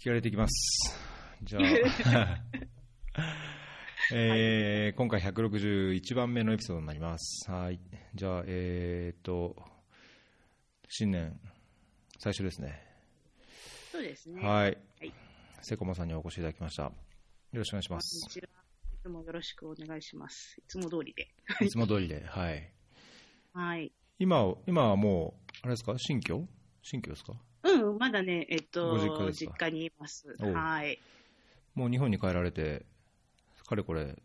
気合入れていきます。じゃあ、えー今回161番目のエピソードになります。はい。じゃあ、えーっと、新年最初ですね。そうですね。はいはい。セコマさんにお越しいただきました。よろしくお願いしまこんすに。ちは。いつもよろしくお願いします。いつも通りで。いつも通りで、はい。はい。今、今はもう、あれですか？新居？新居ですか？うん、まだね、えっと、ご実家ですか？実家にいます。おうはい。もう日本に帰られて、かれこれ、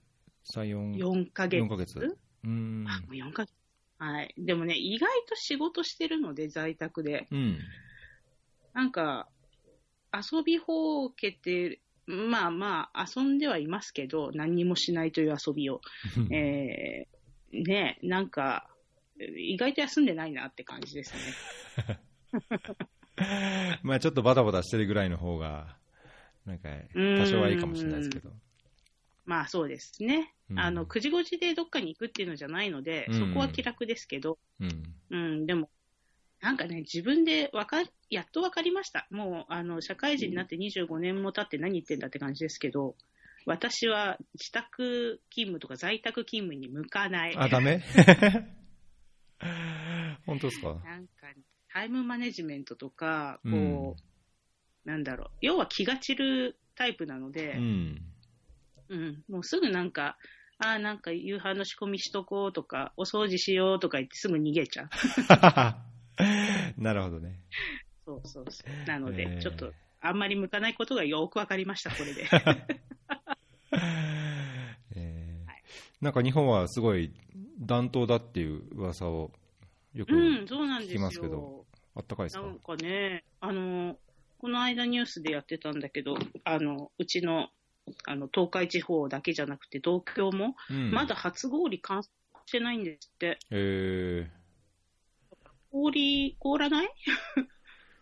3、4、4ヶ月？4ヶ月？うーん。あ、もう4ヶ月。はい。でもね、意外と仕事してるので、在宅で。うん。なんか、遊びほうけて、まあまあ、遊んではいますけど、何にもしないという遊びを。えー、ね、なんか、意外と休んでないなって感じですね。まあちょっとバタバタしてるぐらいの方が、なんか、多少はいいかもしれないですけど。まあそうですね。うんあの、9時5時でどっかに行くっていうのじゃないので、うんそこは気楽ですけど、うん。うん、でも、なんかね、自分でわか、やっとわかりました。もう、あの、社会人になって25年も経って何言ってんだって感じですけど、私は自宅勤務とか在宅勤務に向かない。あ、ダメ？本当ですか？なんか、タイムマネジメントとか、こう、うんなんだろう、要は気が散るタイプなのうで、ん。うん、もうすぐなんか、ああ、なんか夕飯の仕込みしとこうとか、お掃除しようとか言ってすぐ逃げちゃう。なるほどね。そうそうそう。なので、えーちょっと、あんまり向かないことがよくわかりました、これで。えーはいなんか日本はすごい暖冬だっていう噂をよくうん、そうなんですよ。聞きますけどあったかいですか？なんかね、あの、この間ニュースでやってたんだけど、あの、うちの、あの、東海地方だけじゃなくて、東京も、うんまだ初氷観測してないんですって。え氷、凍らない？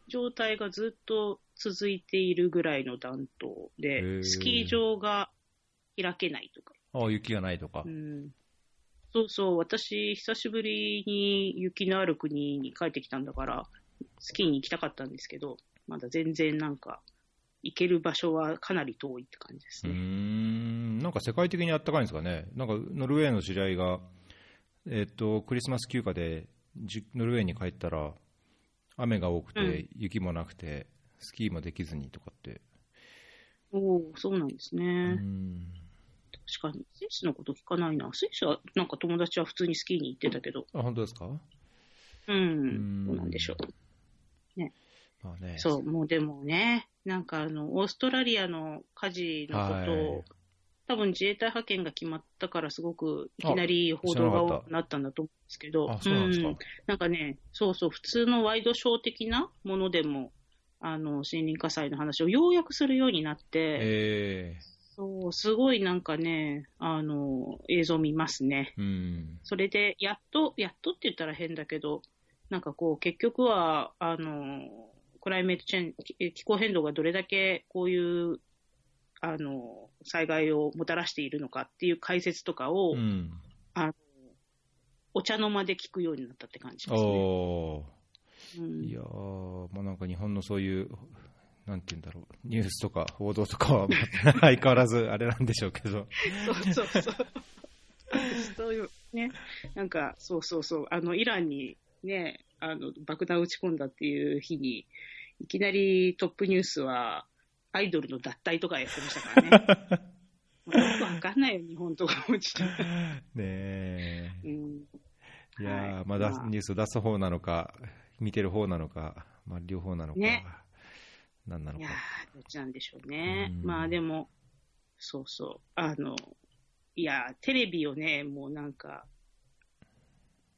状態がずっと続いているぐらいの暖冬で、スキー場が開けないとか。ー、あ雪がないとかう。ん、そうそう、私、久しぶりに雪のある国に帰ってきたんだから、スキーに行きたかったんですけど、まだ全然なんか、行ける場所はかなり遠いって感じですうーね。ん、なんか世界的にあったかいんですかね。なんかノルウェーの知り合いが、えっと、クリスマス休暇でじノルウェーに帰ったら、雨が多くて、うん雪もなくて、スキーもできずにとかって。おおそうなんですうね。ん確かに。スイスのこと聞かないな。スイスはなんか友達は普通にスキーに行ってたけど、あ、本当ですか？うん、どうなんでしょう。まあね。そう、もうでもね、なんかあの、オーストラリアの火事のことを、はい多分自衛隊派遣が決まったからすごくいきなり報道が多くなったんだと思うんですけど、あ、そうなんですか。うんなんかね、そうそう、普通のワイドショー的なものでも、あの、森林火災の話をようやくするようになって、えそう、すごいなんかね、あの、映像見ますね。えうん。それで、やっと、やっとって言ったら変だけど、なんかこう、結局は、あの、クライメートチェン気気候変動がどれだけこういう、あの、災害をもたらしているのかっていう解説とかを、うん。お茶の間で聞くようになったって感じですね。おー。うんいやー、まあ、なんか日本のそういう、なんて言うんだろう、ニュースとか報道とかは、ま あ相変わらずあれなんでしょうけど。そうそうそう。そういう、ね。なんか、そうそうそう。あの、イランにね、あの、爆弾撃ち込んだっていう日に、いきなりトップニュースは、アイドルの脱退とかやってましたからね。よくわかんないよ、日本とか落ちて。ねえ。うん。いやー、はいまあニュース出す方なのか、見てる方なのか、まあ、両方なのか、ね何なのかいや。ー、どっちなんでしょうね。うんまあでも、そうそう。あの、いやー、テレビをね、もうなんか、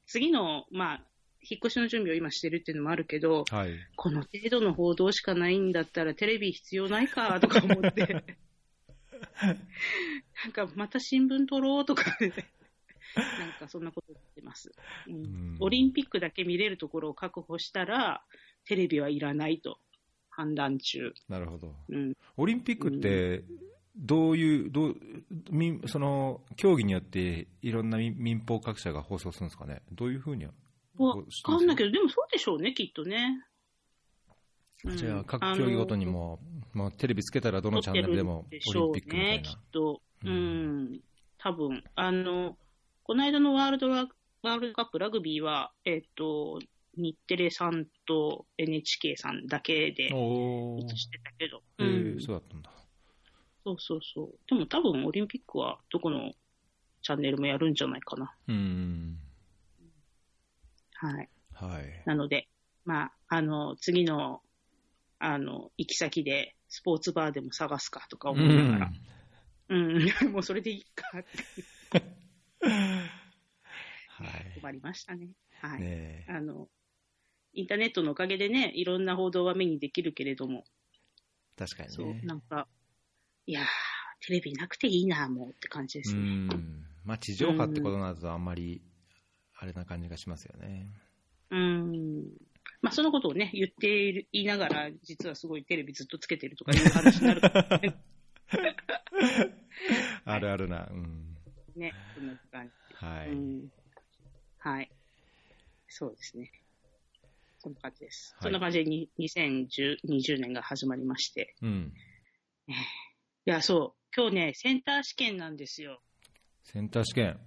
次の、まあ、引っ越しの準備を今してるっていうのもあるけど、はい。この程度の報道しかないんだったらテレビ必要ないかとか思って、なんかまた新聞撮ろうとか、ね、なんかそんなこと言ってます、うんうんオリンピックだけ見れるところを確保したら、テレビはいらないと判断中。なるほど。うん、オリンピックって、どういう、どう、民その、競技によっていろんな民民放各社が放送するんですかね？どういうふうにわかんないけど、でもそうでしょうね、きっとね。うんじゃあ、各競技ごとにも、まあ、テレビつけたらどのチャンネルでもオリンピックみたい撮ってるんでしょうね、きなっ。と。ううんん、多分あの、この間のワールドラワールドカップラグビーは、えっ、と、日テレさんと NHK さんだけでおー映してたけど、えうんー、そうだったんだ。そうそうそう。でも多分オリンピックはどこのチャンネルもやるんじゃないかな。うん。はい。はい。なので、まあ、あの、次の、あの、行き先でスポーツバーでも探すかとかう思いながら、ん。うん、もうそれでいいかって はい。困りましたね。はい。ねえあの、インターネットのおかげでね、いろんな報道は目にできるけれども、確かにそうね、。なんか、いやー、テレビなくていいな、もうって感じでうすね。ん。まあ、地上波ってことになると、あんまり、あれな感じがしますよね。うん。まあ、そのことをね、言っている言いながら、実はすごいテレビずっとつけてるとかいう話になるね。あるあるな。うん。ね、そんな感じ。はい。うん。はい。そうですね。そんな感じです。はいそんな感じでに2020年が始まりまして。うん。いや、そう。今日ね、センター試験なんですよ。センター試験。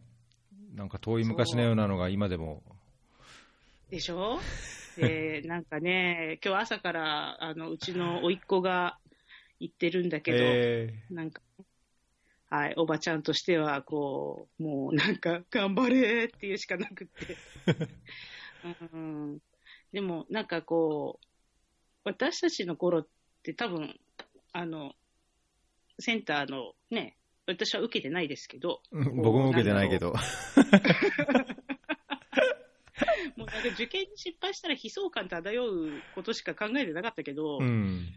なんか遠い昔のようなのが今でも。でしょ？で、なんかね、今日朝から、あの、うちの甥っ子が言ってるんだけど、えなんか、はい、おばちゃんとしては、こう、もうなんか、頑張れっていうしかなくって。うん、でも、なんかこう、私たちの頃って多分、あの、センターのね、私は受けてないですけど、ー僕も受けてないけど。もうなんか受験に失敗したら悲壮感漂うことしか考えてなかったけど、うん。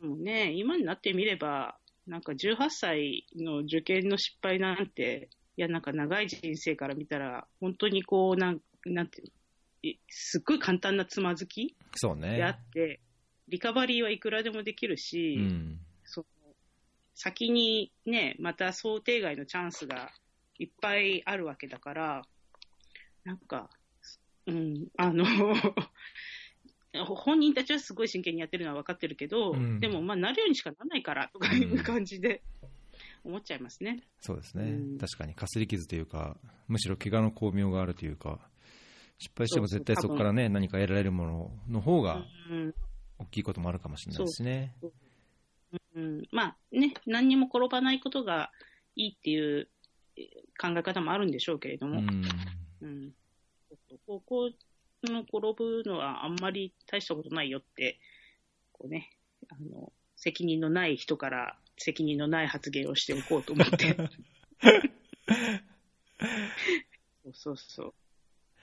もうね、今になってみれば、なんか18歳の受験の失敗なんて、いや、なんか長い人生から見たら、本当にこう、なんなんていうのえすっごい簡単なつまずき。であって、リカバリーはいくらでもできるし、うん。その先にね、また想定外のチャンスがいっぱいあるわけだから、なんか、うん、あの、本人たちはすごい真剣にやってるのは分かってるけど、うんでも、まあ、なるようにしかならないからとかいう感じで思っちゃいますね。そうですね、うん確かにかすり傷というか、むしろ怪我の巧妙があるというか、失敗しても絶対そこからね、何か得られるものの方がうん大きいこともあるかもしれないですね。うん、まあね、何にも転ばないことがいいっていうえー考え方もあるんでしょうけれども、うん。うん、ここの転ぶのはあんまり大したことないよって、こうね、あの、責任のない人から責任のない発言をしておこうと思って。そうそうそう。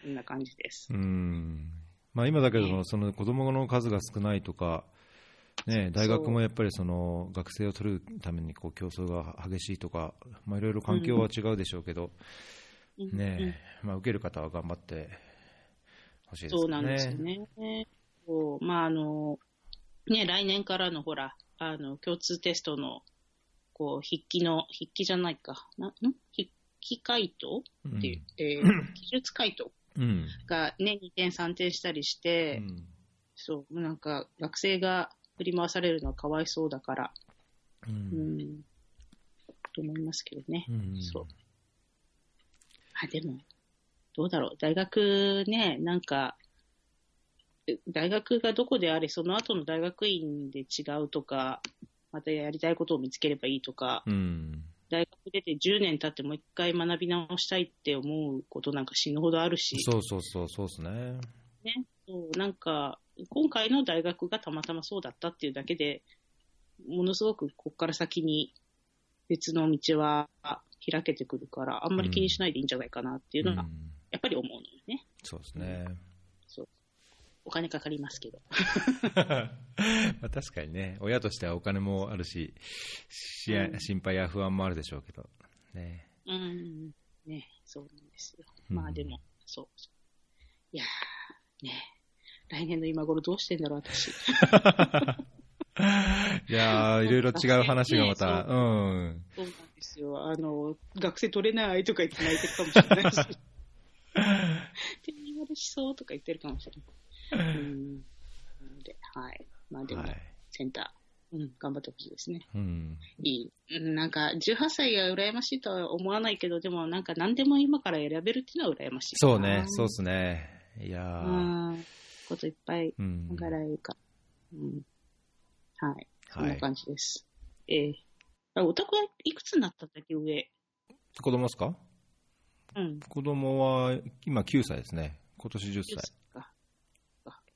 こんな感じです。うん。まあ、今だけどその子供の数が少ないとか、ね、大学もやっぱりその学生を取るためにこう競争が激しいとか、まあ、いろいろ環境は違うでしょうけど、うんねまあ、受ける方は頑張ってほしいですそうね。なんですよね。そう。まあ、あの、ね、来年からのほら、あの、共通テストの、こう、筆記の、筆記じゃないか、な、ん？筆記回答うんっていう、えー記述回答うんがね、2点3点したりして、うんそう、なんか、学生が振り回されるのはかわいそうだから、ううんん、と思いますけどね。うん。そう。あ、でも、どうだろう。大学ね、なんか、え大学がどこであれ、その後の大学院で違うとか、またやりたいことを見つければいいとか、うん大学出て10年経ってもう一回学び直したいって思うことなんか死ぬほどあるし、そうそうそう、そうですね。ね、そうなんか、今回の大学がたまたまそうだったっていうだけで、ものすごくここから先に別の道は開けてくるから、あんまり気にしないでいいんじゃないかなっていうのが、うんやっぱり思うのよね。そうですね。お金かかりますけど。まあ確かにね、親としてはお金もあるし、しやうん心配や不安もあるでしょうけど、ね。うん。ね、そうなんですよ。うんまあでも、そうそう。いやー、ね、来年の今頃どうしてんだろう、私。いやー、いろいろ違う話がまた、ねうん。そうなんですよ。あの、学生取れないとか言って泣いてるかもしれないし。手に悪しそうとか言ってるかもしれない。うん。で、はい。まあでも、はい。センター、うん、頑張ってほしいですね。うん。いい。うんなんか、18歳が羨ましいとは思わないけど、でもなんか何でも今から選べるっていうのは羨ましい。そうね、そうっすね。いや。こといっぱいうん。考えられるから。うん。はい。そんはない感じです。えーあ、お宅はいくつになったんだっけ、上？子供ですか？うん。子供は今9歳ですね。今年10歳。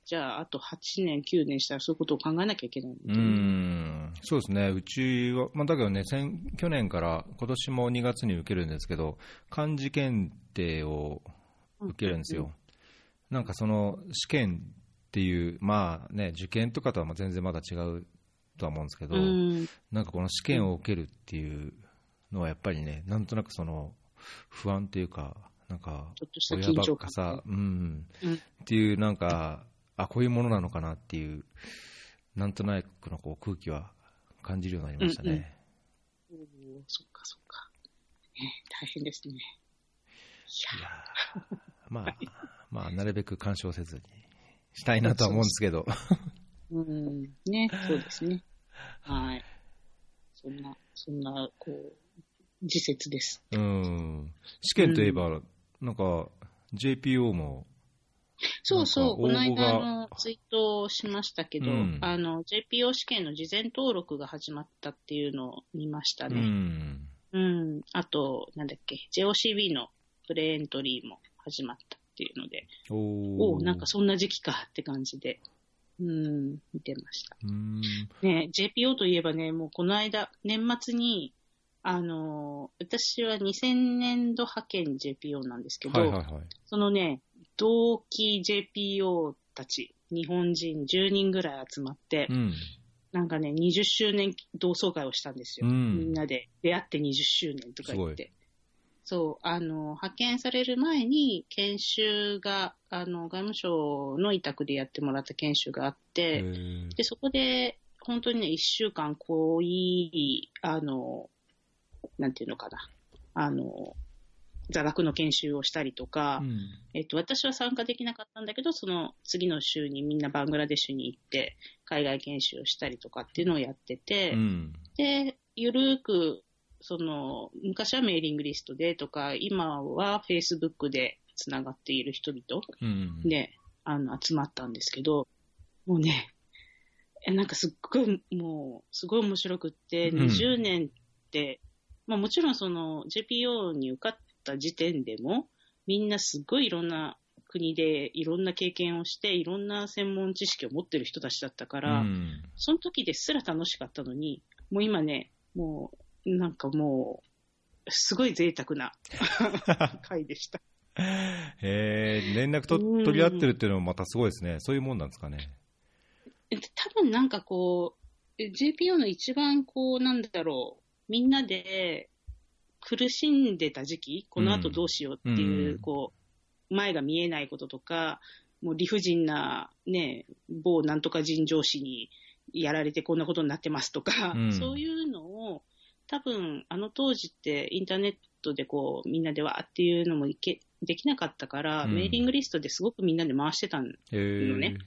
じゃあ、あと8年、9年したらそういうことを考えなきゃいけないうねん、そうですね、うちは、まあ、だけどね、先去年から今年も2月に受けるんですけど、漢字検定を受けるんですよ。なんかその試験っていう、まあね、受験とかとはまあ全然まだ違うとは思うんですけど、うん。なんかこの試験を受けるっていうのはやっぱりね、なんとなくその不安というか、なんかちょっとした親ば。っかさ、うん、うんっていうなんか、あ、こういうものなのかなっていう、なんとなくのこう空気は感じるようになりましたね。おーそっかそっか。ね、大変ですね。いいやーまあ、まあ、なるべく干渉せずにしたいなとは思うんですけど。や、うん。ね、そうですね。はい。そんな、そんな、こう、自説です。うん。試験といえば、なんか、JPO も、そうそう、この間あのツイートをしましたけど、うんあの、JPO 試験の事前登録が始まったっていうのを見ましたうね。ん。うん。あと、なんだっけ、JOCB のプレエントリーも始まったっていうので、おおなんかそんな時期かって感じで、うん、見てました。うん。ね、JPO といえばね、もうこの間、年末に、あの、私は2000年度派遣 JPO なんですけど、はいはいはい。そのね、同期 JPO たち、日本人10人ぐらい集まって、うん。なんかね、20周年同窓会をしたんですよ。うんみんなで出会って20周年とか言っすて。そう、あの、派遣される前に研修が、あの、外務省の委託でやってもらった研修があっへて、ーで、そこで、本当にね、1週間濃い、あの、なんていうのかな、あの、座学の研修をしたりとか、うんえっと、私は参加できなかったんだけど、その次の週にみんなバングラデシュに行って、海外研修をしたりとかっていうのをやってて、うん。で、ゆるーく、その、昔はメーリングリストでとか、今は Facebook でつながっている人々うん。で、あの、集まったんですけど、もうね、えなんかすっごい、もう、すごい面白くって、うん20年って、まあもちろんその JPO に受かった時点でも、みんなすっごいいろんな国でいろんな経験をして、いろんな専門知識を持ってる人たちだったから、うんその時ですら楽しかったのに、もう今ね、もう、なんかもう、すごい贅沢な 回でした。へえ、連絡とうん取り合ってるっていうのもまたすごいですね。そういうもんなんですかね。え多分なんかこう、え JPO の一番こう、なんだろう、みんなで苦しんでた時期、この後どうしようっていう、うん。こう、前が見えないこととか、もう理不尽なね、某なんとか人上司にやられてこんなことになってますとか、うん。そういうのを、多分あの当時ってインターネットでこう、みんなでわーっていうのもいけ、できなかったから、うん。メーリングリストですごくみんなで回してた。のね。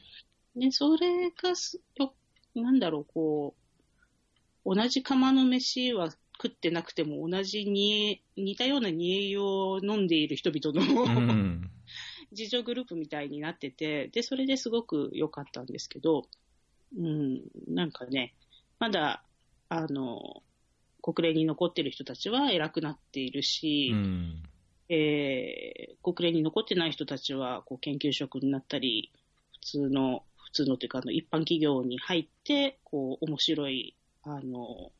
で、それがすよ、なんだろう、こう、同じ釜の飯は食ってなくても同じ煮え、似たような煮え湯を飲んでいる人々の、うん。自助グループみたいになってて、で、それですごく良かったんですけど、うん、なんかね、まだ、あの、国連に残ってる人たちは偉くなっているし、うん。えー国連に残ってない人たちはこう研究職になったり、普通の、普通のというかあの一般企業に入って、こう面白い、あの、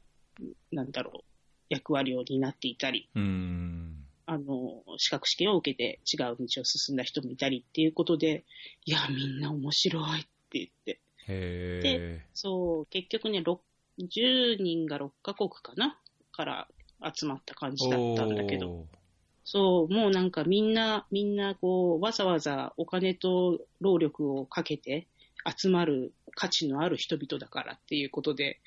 なんだろう、役割を担っていたり、うん。あの、資格試験を受けて違う道を進んだ人もいたりっていうことで、いや、みんな面白いって言って。へえ。そう、結局ね、6 10人が6カ国かな？から集まった感じだったんだけど。そう、もうなんかみんな、みんなこう、わざわざお金と労力をかけて集まる価値のある人々だからっていうことで、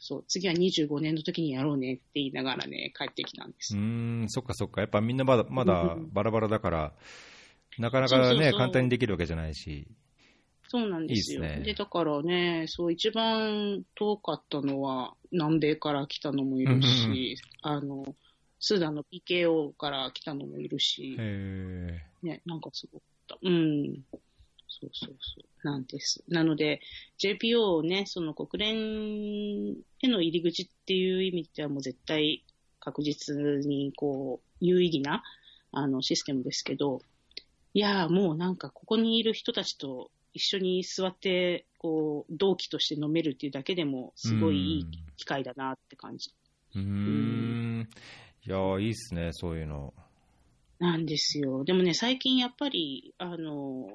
そう、次は25年の時にやろうねって言いながらね、帰ってきたんです。うーん、そっかそっか。やっぱみんなまだまだうんバラバラだから、なかなかね、簡単にできるわけじゃないし。そうなんですよ。いいですねで、だからね、そう、一番遠かったのは、南米から来たのもいるし、あの、スーダンの PKO から来たのもいるし、へね、なんかすごかった。うん。そうそうそう。なんです。なので、JPO をね、その国連への入り口っていう意味ではもう絶対確実にこう、有意義な、あの、システムですけど、いやーもうなんかここにいる人たちと一緒に座って、こう、同期として飲めるっていうだけでも、すごいいい機会だなって感じ。うーん。いやー、いいっすね、そういうの。なんですよ。でもね、最近やっぱり、あの、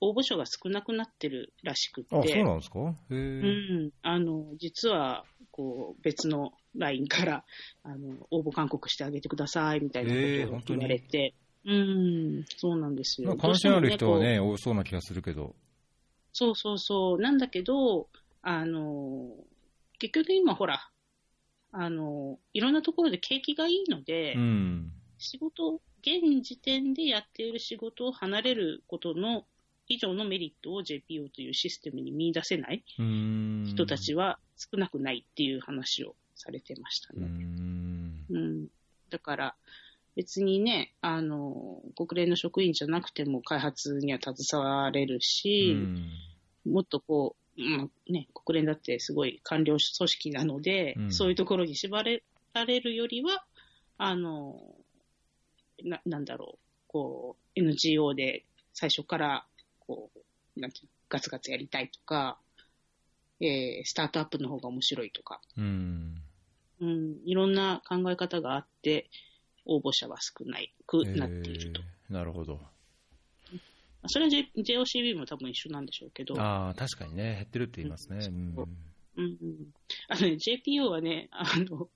応募者が少なくなってるらしくって。あ、そうなんですか？へうえ。ん。あの、実は、こう、別の LINE から、あの、応募勧告してあげてください、みたいなことを言われて。うん、そうなんですよ。関心ある人はどうしてもこうね、多そうな気がするけど。そうそうそう。なんだけど、あの、結局今ほら、あの、いろんなところで景気がいいので、うん。仕事、現時点でやっている仕事を離れることの以上のメリットを JPO というシステムに見出せない。人たちは少なくないっていう話をされてましたね。ん。うん。だから、別にね、あの、国連の職員じゃなくても開発には携われるうし、ん。もっとこう、まあね、国連だってすごい官僚組織なので、うんそういうところに縛られるよりは、あの、な、なんだろう、こう、NGO で最初から、こう、なんていうのガツガツやりたいとか、えー、スタートアップの方が面白いとか、うん。うん、いろんな考え方があって、応募者は少ないくなっていると。えーなるほど。まあそれは、J、JOCB も多分一緒なんでしょうけど、ああ、確かにね、減ってるって言いますね。うんうんうん、あのね、JPO はね、あの、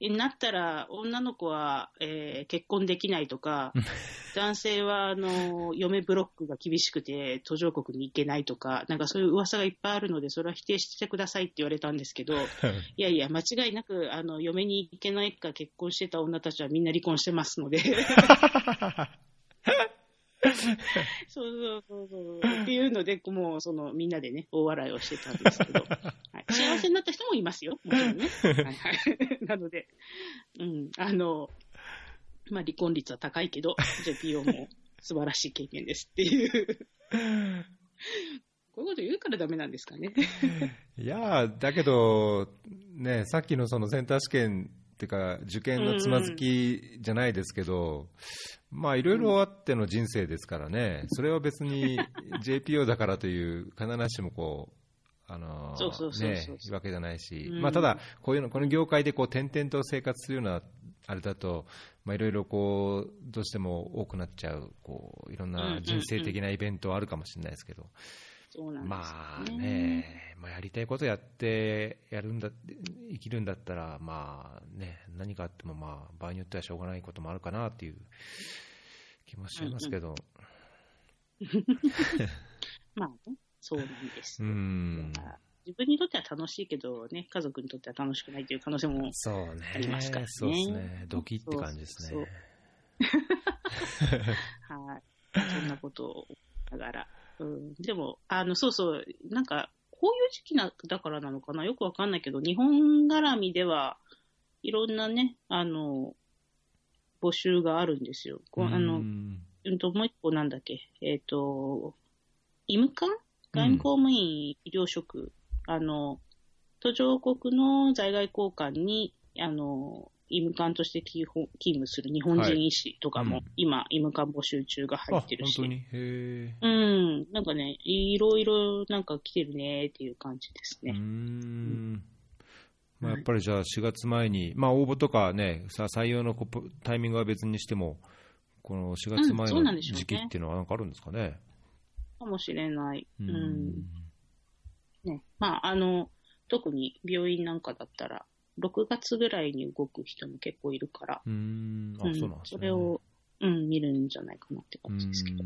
になったら女の子は、えー結婚できないとか、男性はあの嫁ブロックが厳しくて途上国に行けないとか、なんかそういう噂がいっぱいあるので、それは否定してくださいって言われたんですけど、いやいや、間違いなくあの嫁に行けないか結婚してた女たちはみんな離婚してますので。そうそうそうそう。っていうので、もう、その、みんなでね、大笑いをしてたんですけど、はい、幸せになった人もいますよ、もちろんね。はいはい。なので、うん、あの、まあ、離婚率は高いけど、JPO も素晴らしい経験ですっていう。こういうこと言うからダメなんですかね。いやーだけど、ね、さっきのそのセンター試験ってか、受験のつまずきじゃないですけど、まあいろいろあっての人生ですからね、それは別に JPO だからという、必ずしもこう、あのねいうわけじゃないし、うん。まあただ、こういうの、この業界でこう転々と生活するようなあれだと、まあいろいろこう、どうしても多くなっちゃう、こう、いろんな人生的なイベントはあるかもしれないですけど、そうなんですまあよね。ね、まあ、やりたいことやってやるんだ生きるんだったら、まあね、何かあっても、まあ、場合によってはしょうがないこともあるかなっていう気もしますけど、まあね、そうなんですうよ。ん、自分にとっては楽しいけどね、家族にとっては楽しくないという可能性もそうありますからねそうですね、ドキって感じですね。はい。そんなことを思いながら。うん、でも、あの、そうそう、なんか、こういう時期な、だからなのかな？よくわかんないけど、日本絡みでは、いろんなね、あの、募集があるんですよ。こうあの、うんうんと、もう一個なんだっけ、えっ、と、医務官外務公務員医療職、あの、途上国の在外公館に、あの、医務官として勤務する日本人医師とかも、今、医務官募集中が入あってるし。本当に？へえうん、なんかね、いろいろなんか来てるねっていう感じですね。んまあ、やっぱりじゃあ4月前に、まあ、応募とかね、さ採用のこタイミングは別にしても、この4月前の時期っていうのはなんかあるんですかね？かもしれない。ううん。ね。まあ、あの、特に病院なんかだったら、6月ぐらいに動く人も結構いるから、うーん、あ、うん。それを、うん、見るんじゃないかなってう感じですけど。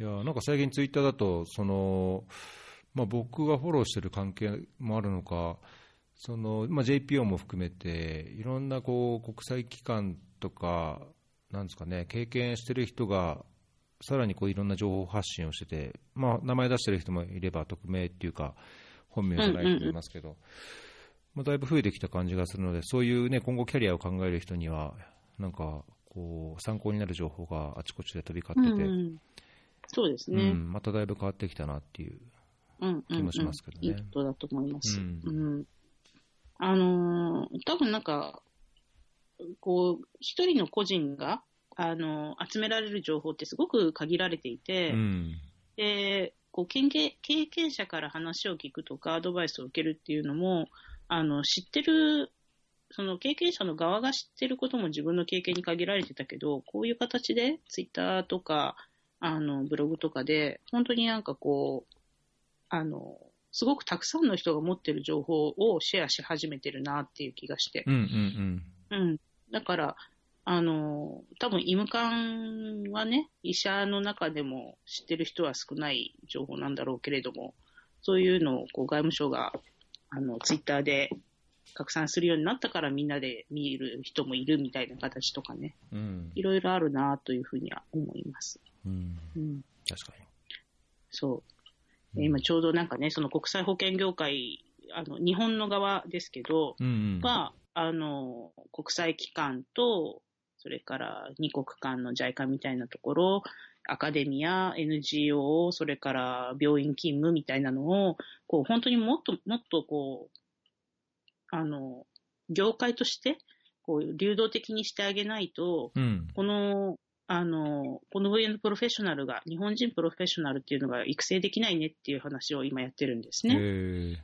いやなんか最近ツイッターだとその、まあ、僕がフォローしてる関係もあるのかその、まあ、JPO も含めていろんなこう国際機関とかなんですかね経験してる人がさらにこういろんな情報発信をしてて、まあ、名前出してる人もいれば、匿名っていうか、本名じゃない人もいますけど、まあ、だいぶ増えてきた感じがするので、そういうね、今後キャリアを考える人には、なんか、こう、参考になる情報があちこちで飛び交ってて、うんうんそうですうね。んまただいぶ変わってきたなっていう。うんうんうん気もしますけどねいいことだと思います。ううんん。あのー多分なんか、こう、一人の個人が、あのー集められる情報ってすごく限られていて、うん。で、こう経験者から話を聞くとか、アドバイスを受けるっていうのも、あの、知ってる、その経験者の側が知ってることも自分の経験に限られてたけど、こういう形で、ツイッターとか、あの、ブログとかで、本当になんかこう、あの、すごくたくさんの人が持ってる情報をシェアし始めてるなっていう気がして。うんうんうん。だから、あの、多分、医務官はね、医者の中でも知ってる人は少ない情報なんだろうけれども、そういうのをこう外務省が、あの、ツイッターで拡散するようになったからみんなで見る人もいるみたいな形とかね、うん。うんいろいろあるなというふうには思います。うん。うん。確かに。そう。うん今ちょうどなんかね、その国際保険業界、あの、日本の側ですけど、うんうん。が、あの、国際機関と、それから二国間の JICA みたいなところ、アカデミア、NGO、それから病院勤務みたいなのを、こう、本当にもっともっとこう、あの、業界として、こう、流動的にしてあげないと、うん。この、あの、この分野のプロフェッショナルが、日本人プロフェッショナルっていうのが育成できないねっていう話を今やってるんですへね。ー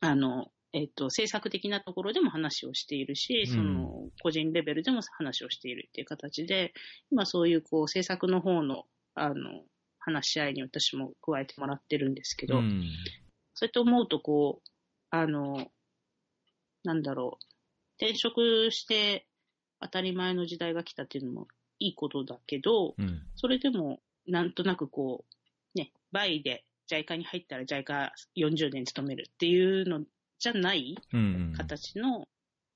あの、えっと、政策的なところでも話をしているし、うんその、個人レベルでも話をしているっていう形で、今そういう、こう、政策の方の、あの、話し合いに私も加えてもらってるんですけど、うん。そうやって思うと、こう、あの、なんだろう、転職して当たり前の時代が来たっていうのもいいことだけど、うん。それでも、なんとなくこう、ね、バイで JICA に入ったら JICA40 年勤めるっていうのじゃないうん。形の、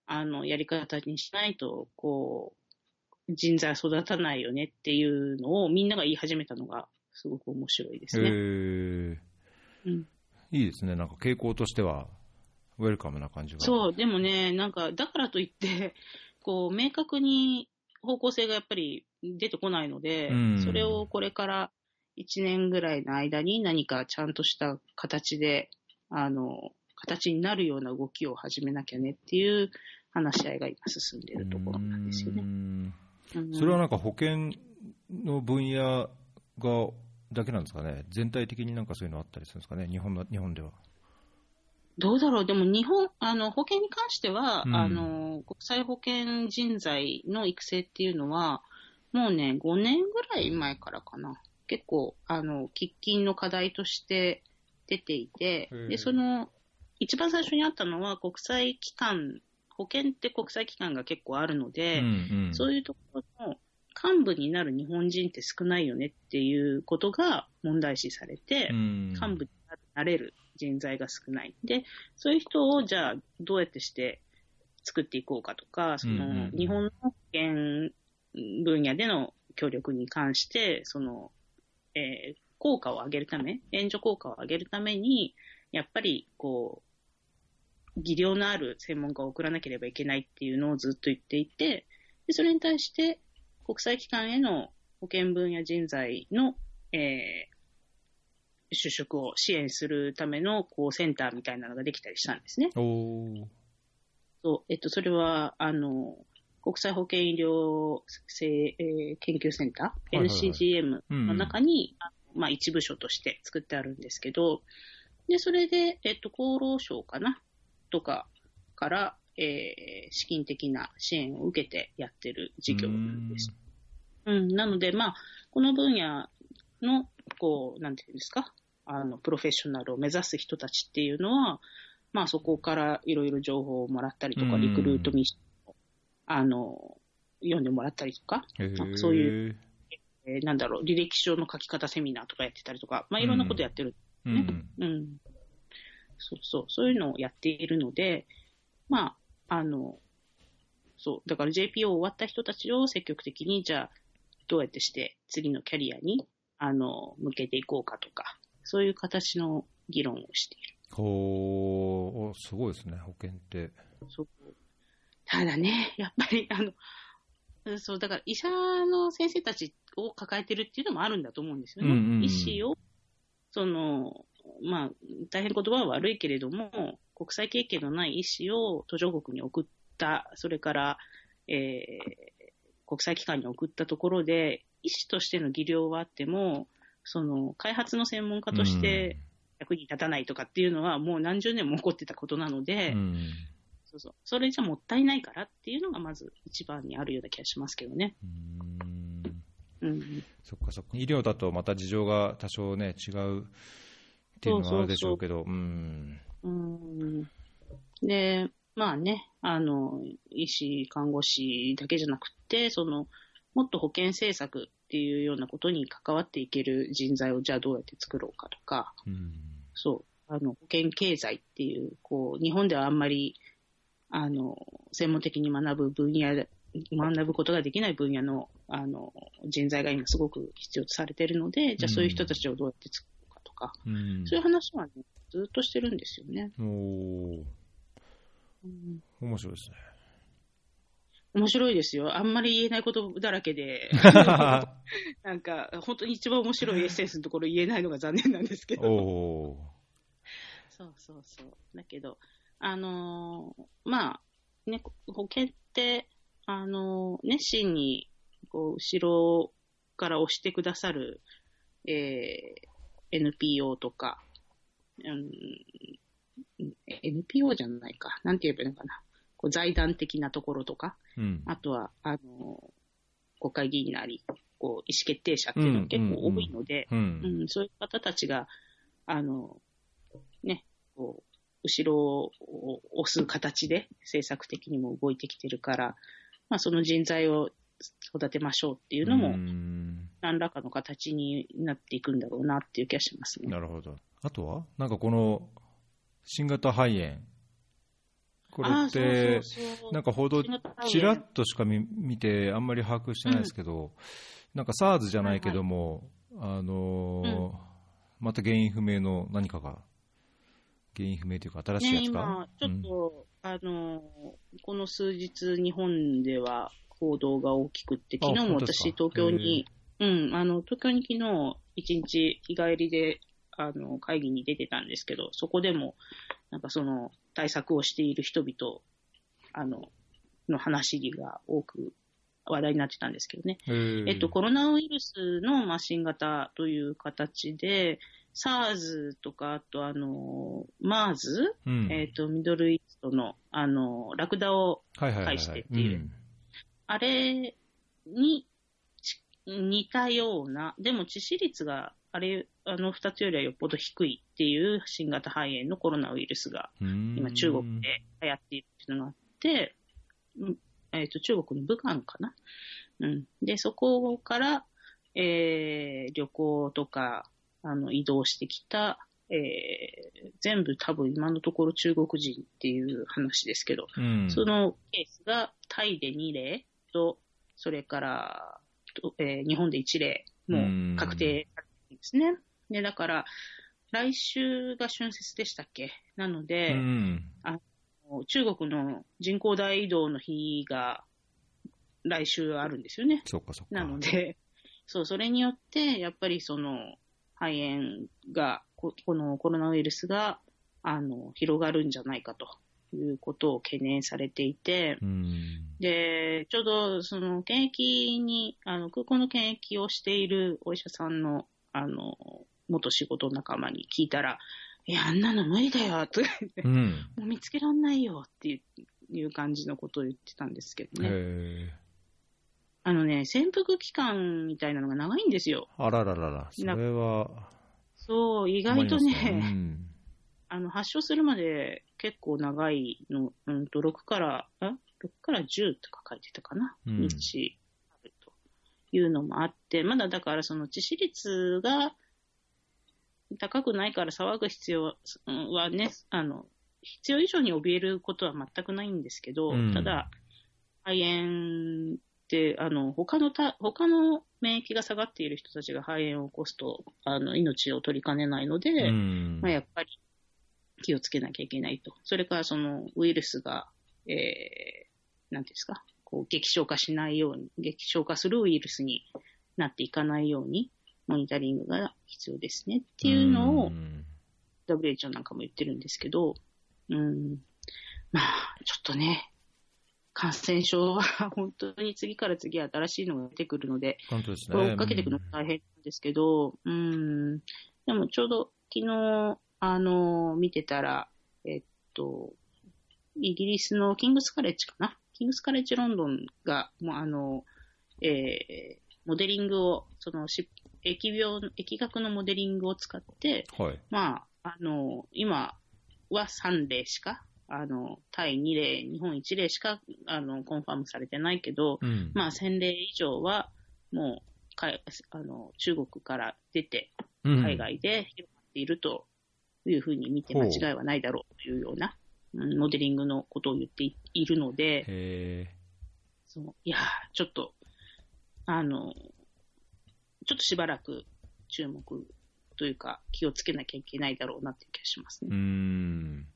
あの、やり方にしないと、こう、人材育たないよねっていうのをみんなが言い始めたのが、すごく面白いですへね。ーうん、いいですね。なんか傾向としては、ウェルカムな感じが。そう、でもね、なんか、だからといって、こう、明確に方向性がやっぱり出てこないので、うんそれをこれから1年ぐらいの間に何かちゃんとした形で、あの、形になるような動きを始めなきゃねっていう話し合いが今進んでいるところなんですよね。それはなんか保険の分野がだけなんですかね、全体的になんかそういうのあったりするんですかね、日本の日本では。どうだろう。でも日本、あの、保険に関しては、うん。あの、国際保険人材の育成っていうのは、もうね、5年ぐらい前からかな。結構、あの、喫緊の課題として出ていてで、その、一番最初にあったのは国際機関、保険って国際機関が結構あるので、うんうん。そういうところの幹部になる日本人って少ないよねっていうことが問題視されて、うん。幹部になれる人材が少ない。で、そういう人をじゃあどうやってして作っていこうかとか、その日本の保険分野での協力に関して、その、えー効果を上げるため、援助効果を上げるために、やっぱりこう、技量のある専門家を送らなければいけないっていうのをずっと言っていて、でそれに対して国際機関への保険分野人材の、えー就職を支援するためのこうセンターみたいなのができたりしたんですね。そうえっと、それは、あの、国際保険医療せえー研究センター、NCGM の中に、あまあ、一部署として作ってあるんですけど、で、それで、えっと、厚労省かなとかから、えー資金的な支援を受けてやってる事業なんです。うん、なので、まあ、この分野の、こう、なんていうんですか、あの、プロフェッショナルを目指す人たちっていうのは、まあ、そこからいろいろ情報をもらったりとか、うんリクルートミッションを、あの、読んでもらったりとか、なんかそういうえーなんだろう、履歴書の書き方セミナーとかやってたりとか、まあ、いろんなことやってる。うんうん。そうそう、そういうのをやっているので、まあ、あの、そう、だから JPO 終わった人たちを積極的に、じゃあ、どうやってして次のキャリアに、あの、向けていこうかとか、そういう形の議論をしている。ほー、すごいですね、保険って。そうただね、やっぱり、あの、うんそう、だから医者の先生たちを抱えてるっていうのもあるんだと思うんですよね。うんうんうん医師を、その、まあ、大変言葉は悪いけれども、国際経験のない医師を途上国に送った、それから、えー国際機関に送ったところで、医師としての技量はあっても、その、開発の専門家として役に立たないとかっていうのは、もう何十年も起こってたことなので、うん。そうそう。それじゃもったいないからっていうのがまず一番にあるような気がしますけどね。うんうん。そっかそっか。医療だとまた事情が多少ね、違うっていうのがあるでしょうけど、うん。うん。で、まあね、あの、医師、看護師だけじゃなくて、その、もっと保健政策っていうようなことに関わっていける人材をじゃあどうやって作ろうかとか、うん。そう、あの、保険経済っていう、こう、日本ではあんまり、あの、専門的に学ぶ分野で、学ぶことができない分野の、あの、人材が今すごく必要とされているので、じゃあそういう人たちをどうやって作かうん。そういう話はね、ずっとしてるんですよね。おー、うん面白いですね。面白いですよ。あんまり言えないことだらけで、なんか、本当に一番面白いエッセンスのところ言えないのが残念なんですけど。そうそうそう。だけど、あのーまあ、ね、保険って、あのー熱心に、こう、後ろから押してくださる、えー NPO とか、うん、NPO じゃないか。なんて言えばいいのかな。こう財団的なところとか、うん。あとは、あのー国会議員なり、こう、意思決定者っていうのが結構多いので、そういう方たちが、あの、ね、こう、後ろを押す形で政策的にも動いてきてるから、まあ、その人材を育てましょうっていうのうも、ん何らかの形になっていくんだろうなっていう気がしますね。なるほど。あとは？なんかこの、新型肺炎。これって、なんか報道ちらっとしか見見て、あんまり把握してないですけど、なんか SARS じゃないけども、あのーまた原因不明の何かが、原因不明というか、新しいやね、つか、今、ちょっと、あの、この数日、日本では報道が大きくって、あ昨日も私、東京に、うん、あの、東京に昨日、一日日帰りで、あの、会議に出てたんですけど、そこでも、なんかその、対策をしている人々、あの、の話が多く話題になってたんですけどね。えっと、コロナウイルスの、まあ、新型という形で、SARS とか、あと、あの、MERS? うんえっ、と、ミドルイーストの、あの、ラクダを、介しはいてっていうあれにち似たような、でも致死率が、あれ、あの二つよりはよっぽど低いっていう新型肺炎のコロナウイルスが、うん今中国で流行っているっていうのがあって、うんえっ、と、中国の武漢かな？うん。で、そこから、えー、旅行とか、あの、移動してきた、えー、全部多分今のところ中国人っていう話ですけど、うんそのケースがタイで2例と、それから、とえー日本で1例、もう確定されてるんですね。で、だから、来週が春節でしたっけ？なので、うん中国の人口大移動の日が来週あるんですよね。そっかそっか。なので、そう、それによって、やっぱりその、肺炎が、ここのコロナウイルスが、あの、広がるんじゃないかということを懸念されていて、うん。で、ちょうど、その、検疫に、あの、空港の検疫をしているお医者さんの、あの、元仕事仲間に聞いたら、いや、あんなの無理だよ、とうん。もう見つけらんないよっていういう感じのことを言ってたんですけどね。へあのね、潜伏期間みたいなのが長いんですよ。ーあらららら、それは、そう、意外とね、うんあの、発症するまで結構長いの、うんと、6から、あ ?6 から10とか書いてたかな、うん。日あるというのもあって、まだだからその致死率が高くないから騒ぐ必要はね、あの、必要以上に怯えることは全くないんですけど、うん。ただ、肺炎で、あの、他のた、他の免疫が下がっている人たちが肺炎を起こすと、あの、命を取りかねないので、うん。まあ、やっぱり気をつけなきゃいけないと。それから、その、ウイルスが、えー、なんていうんですか、こう、激症化しないように、激症化するウイルスになっていかないように、モニタリングが必要ですねっていうのをう、ん WHO なんかも言ってるんですけど、うん。まあ、ちょっとね、感染症は本当に次から次へ新しいのが出てくるので、本当ですね。これ追っかけていくのが大変なんですけど、うん。でもちょうど昨日、あの、見てたら、えっと、イギリスのキングスカレッジかな？キングスカレッジロンドンが、もうあの、えーモデリングを、そのし、疫病、疫学のモデリングを使って、うんはい。まあ、あの、今は3例しか、あの、タイ2例、日本1例しか、あの、コンファームされてないけど、うん。まあ、1000例以上は、もう、かいあの、中国から出て、うん海外で広がっているというふうに見て間違いはないだろうというような、うんモデリングのことを言っていいるので、へそういやー、ちょっと、あの、ちょっとしばらく注目というか、気をつけなきゃいけないだろうなっていう気がしますね。ん。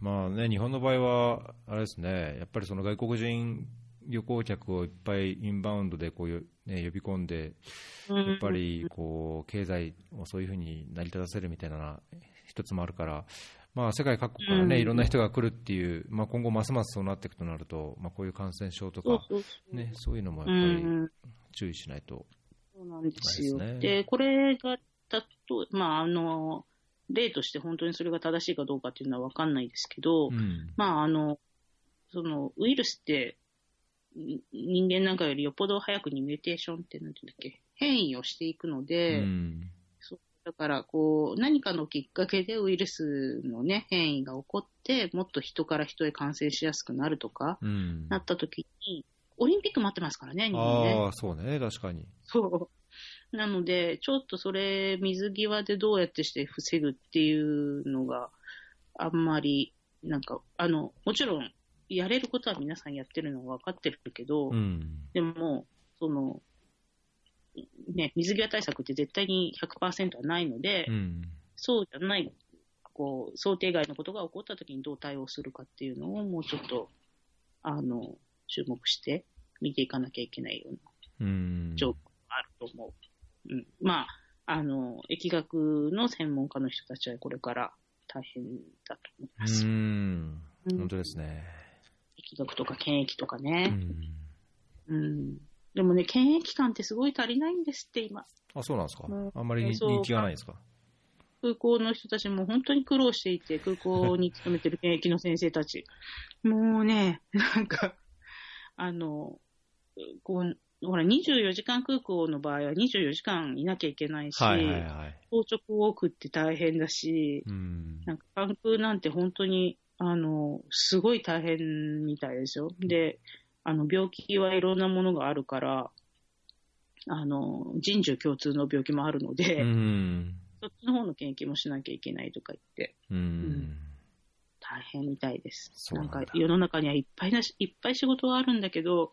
まあね、日本の場合は、あれですね、やっぱりその外国人旅行客をいっぱいインバウンドでこうよ、ね、呼び込んで、やっぱりこう経済をそういうふうに成り立たせるみたいな一つもあるから、まあ、世界各国から、ねうん。いろんな人が来るっていう、まあ、今後、ますますそうなっていくとなると、まあ、こういう感染症とか、ね、そういうのもやっうぱりん、注意しないと。そうなんですよ。でこれが、たと、まあ、あの、例として本当にそれが正しいかどうかっていうのは分かんないですけど、うん。まあ、あの、その、ウイルスって、ん人間なんかよりよっぽど早くにミューテーションって、なんていうんだっけ、変異をしていくので、うんだから、こう、何かのきっかけでウイルスのね、変異が起こって、もっと人から人へ感染しやすくなるとか、うんなった時に、オリンピック待ってますからね、日本ね。ああ、そうね、確かに。そう。なので、ちょっとそれ、水際でどうやってして防ぐっていうのがあんまり、なんか、あの、もちろん、やれることは皆さんやってるのは分かってるけど、うん。でも、その、ね、水際対策って絶対に100%はないので、うん。そうじゃない、こう、想定外のことが起こった時にどう対応するかっていうのをもうちょっと、あの、注目して見ていかなきゃいけないようなうん。状況があると思う。うん。まあ、あの、疫学の専門家の人たちはこれから大変だと思いまうす。ん。うん本当ですね。疫学とか検疫とかうね。ん。うん。でもね、検疫官ってすごい足りないんですって、今。あ、そうなんですか？うん。あんまりそう人気がないですか？空港の人たちも本当に苦労していて、空港に勤めてる検疫の先生たち。もうね、なんか、あの、こう、ほら、24時間空港の場合は24時間いなきゃいけないし、はいはいはい。当直多くって大変だし、うん。なんか関空なんて本当に、あの、すごい大変みたいですよ。で、あの、病気はいろんなものがあるから、あの、人種共通の病気もあるので、うん。そっちの方の研究もしなきゃいけないとか言って、うん。大変みたいです。なんだか世の中にはいっぱいなし、いっぱい仕事はあるんだけど、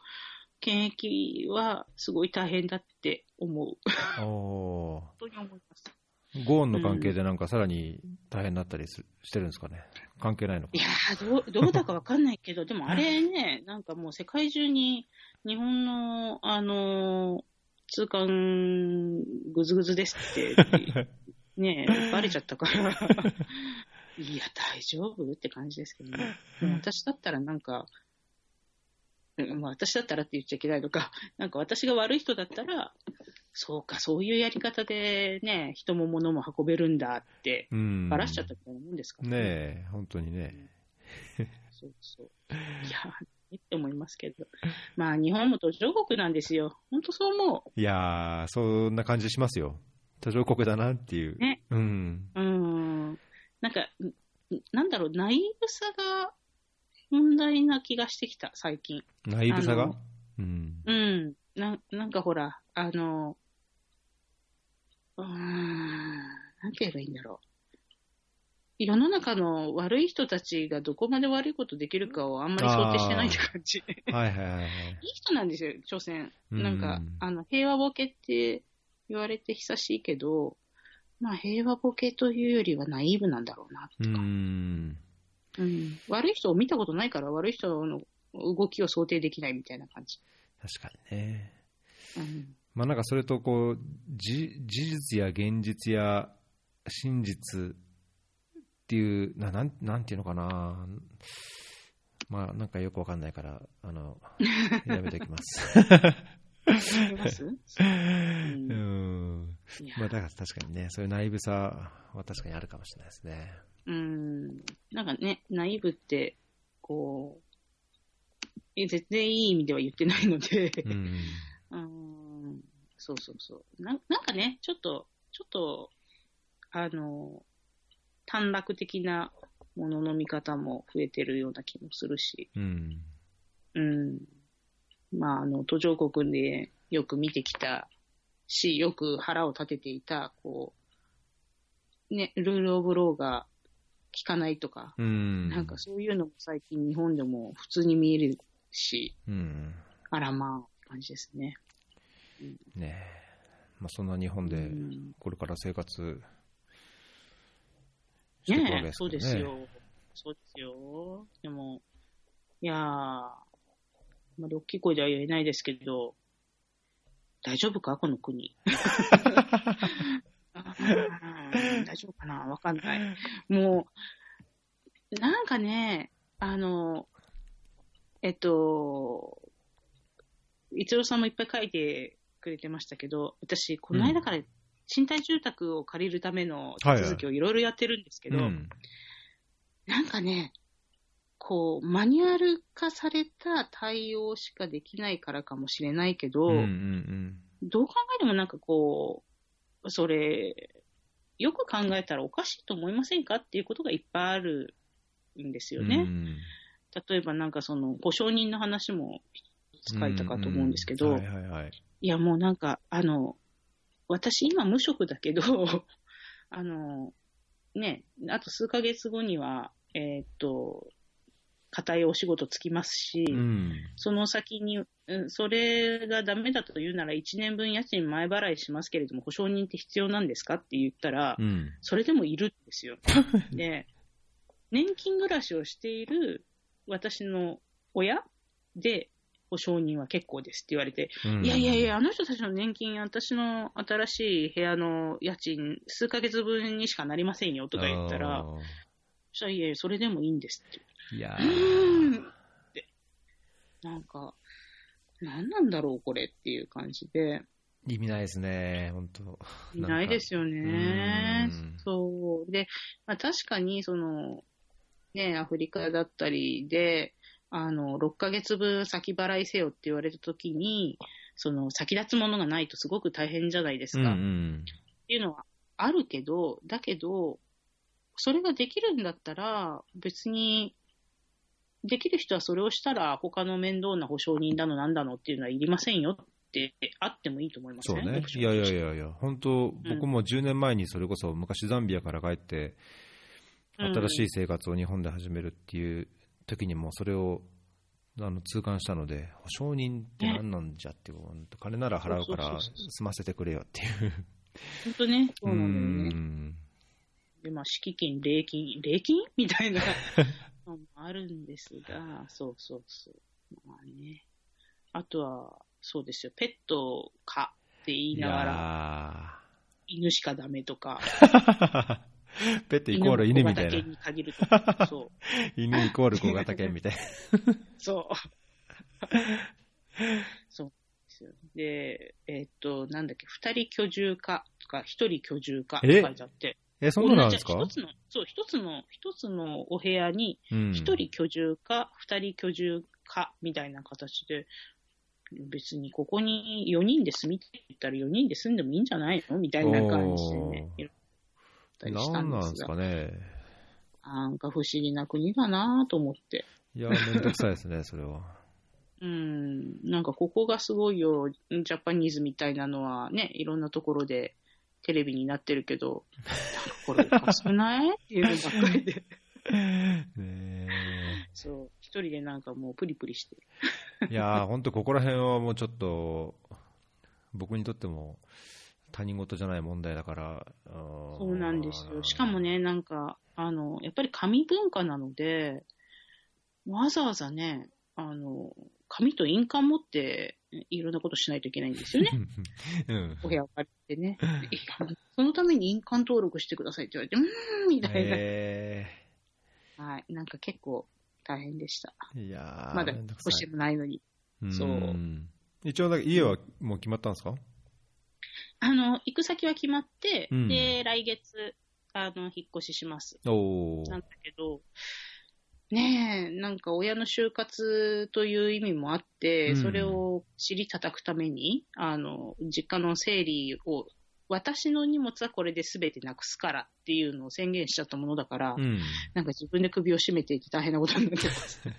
検疫はすごい大変だって思う。本当に思います。ー。ゴーンの関係でなんかさらに大変だったりすしてるんですかね？関係ないのかい。やーどう、どうだかわかんないけど、でもあれね、なんかもう世界中に日本の、あのー通関ぐずぐずですって、ね、バレちゃったから、いや、大丈夫って感じですけどね。私だったらなんか、うんまあ私だったらって言っちゃいけないのか、なんか私が悪い人だったら、そうか、そういうやり方でね、人も物も運べるんだって、うん。ばらしちゃったみたいなもんですからねえ、本当にね。そうそう。いや、いいって思いますけど。まあ、日本も途上国なんですよ。本当そう思いやー、そんな感じしますよ。途上国だなっていう。ねうん。う。うん。なんか、んなんだろう、ナイーブさが問題な気がしてきた、最近。ナイーブさが？うん。うん。ななんかほら、あの、うーん、なんて言えばいいんだろう。世の中の悪い人たちがどこまで悪いことできるかをあんまり想定してないって感じ。はいはいはいはい。いい人なんですよ、所詮。うんなんか、あの、平和ボケって言われて久しいけど、まあ平和ボケというよりはナイーブなんだろうな、うとか、ん。うん悪い人を見たことないから悪い人の動きを想定できないみたいな感じ。確かにね。うん。まあなんかそれとこう、じ事実や現実や真実っていう、ななんなんていうのかな。まあなんかよくわかんないから、あの、やめておきます。あります？うんまあだから確かにね、そういうナイブさは確かにあるかもしれないですね。うん。なんかね、ナイーブって、こう、え全然いい意味では言ってないので、うん。うん、そうそうそう。ななんかね、ちょっと、ちょっと、あの、短絡的なものの見方も増えてるような気もするし、うん。うん。まあ、あの、途上国でよく見てきたし、よく腹を立てていた、こう、ね、ルールオブローが効かないとか、うん。なんかそういうのも最近日本でも普通に見えるし、うん。あらまあ、感じですね。ねえ。まあそんな日本うでんこれから生活していくわけですけどね。そうですよ。そうですよ。でも、いやー、あまり大きい声では言えないですけど、大丈夫か？この国。大丈夫かな？わかんない。もう、なんかね、あの、えっと、一郎さんもいっぱい書いてくれてましたけど、私、この間から賃貸住宅を借りるための手続きをいろいろやってるんですけど、うん。なんかね、こう、マニュアル化された対応しかできないからかもしれないけど、うんうんどう考えてもなんかこう、それ、よく考えたらおかしいと思いませんかっていうことがいっぱいあるんですうん。よね。うん例えばなんかその、保証人の話も書いたかと思うんですけど、うんうんはいはいはい。いやもうなんか、あの、私今無職だけど、あの、ね、あと数ヶ月後には、えーっと、固いお仕事つきますし、うん。その先に、うんそれがダメだというなら1年分家賃前払いしますけれども、保証人って必要なんですかって言ったら、うん。それでもいるんですよ。で、年金暮らしをしている私の親で、保証人は結構ですって言われて、うんいやいやいや、あの人たちの年金、私の新しい部屋の家賃、数ヶ月分にしかなりませんよとか言ったら、あそしたらいやいや、それでもいいんですって。ーいやうーって。なんか、何なんだろう、これっていう感じで。意味ないですね、本当いないですよねうん。そう。で、まあ、確かに、その、ね、アフリカだったりで、あの、6ヶ月分先払いせよって言われたときに、その、先立つものがないとすごく大変じゃないですうんうか。っん。ていうのはあるけど、だけど、それができるんだったら、別に、できる人はそれをしたら、他の面倒な保証人だのなんだのっていうのはいりませんよってあってもいいと思いますね。そうねいやいやいやいや、本当、僕も10年前にそれこそ昔ザンビアから帰って、うん新しい生活を日本で始めるっていう時にもそれをあの痛感したので、保証人って何なんじゃって、本当金なら払うから済ませてくれよっていう。本当ね、そううなのよね。んで、まあ、敷金、礼金、礼金？みたいな のもあるんですが、そうそうそう。まあね。あとは、そうですよ、ペットかって言いいながら、や犬しかダメとか、ー ペットイコール犬みたいな。犬イコール小型犬みたいな。そう。そうですよ。で、えっと、なんだっけ、二人居住かとか、一人居住かって書いてあって。え、そんなんですか？一つの、そう、一つの、一つのお部屋に、うん一人居住か、二人居住か、みたいな形で、別にここに4人で住みたいって言ったら4人で住んでもいいんじゃないの？みたいな感じでね、おー言ったりしたんですんですが。かね。なんか不思議な国だなと思って。いや、めんどくさいですね、それは。うん、なんかここがすごいよ、ジャパニーズみたいなのはね、いろんなところでテレビになってるけど、これおかしくない？っていうのばっかりで。ねえそう、一人でなんかもうプリプリして。いやー、本当ここら辺はもうちょっと、僕にとっても他人事じゃない問題だから。そそうなんですよ。しかもね、なんか、あの、やっぱり紙文化なので、わざわざね、あの、紙と印鑑持って、いろんなことしないといけないんですよね。うん。お部屋を借りてね。そのために印鑑登録してくださいって言われて、うーん、みたいな。えはい。なんか結構大変でした。ー、いやー、まだ少しもないのに。そううん一応家はもう決まったんですか？あの、行く先は決まって、うんで、来月、あの、引っ越しします。おーなんだけど、ねえ、なんか親の就活という意味もあって、うんそれを尻叩くために、あの、実家の整理を、私の荷物はこれで全てなくすからっていうのを宣言しちゃったものだから、うん。なんか自分で首を絞めていて大変なことになってます。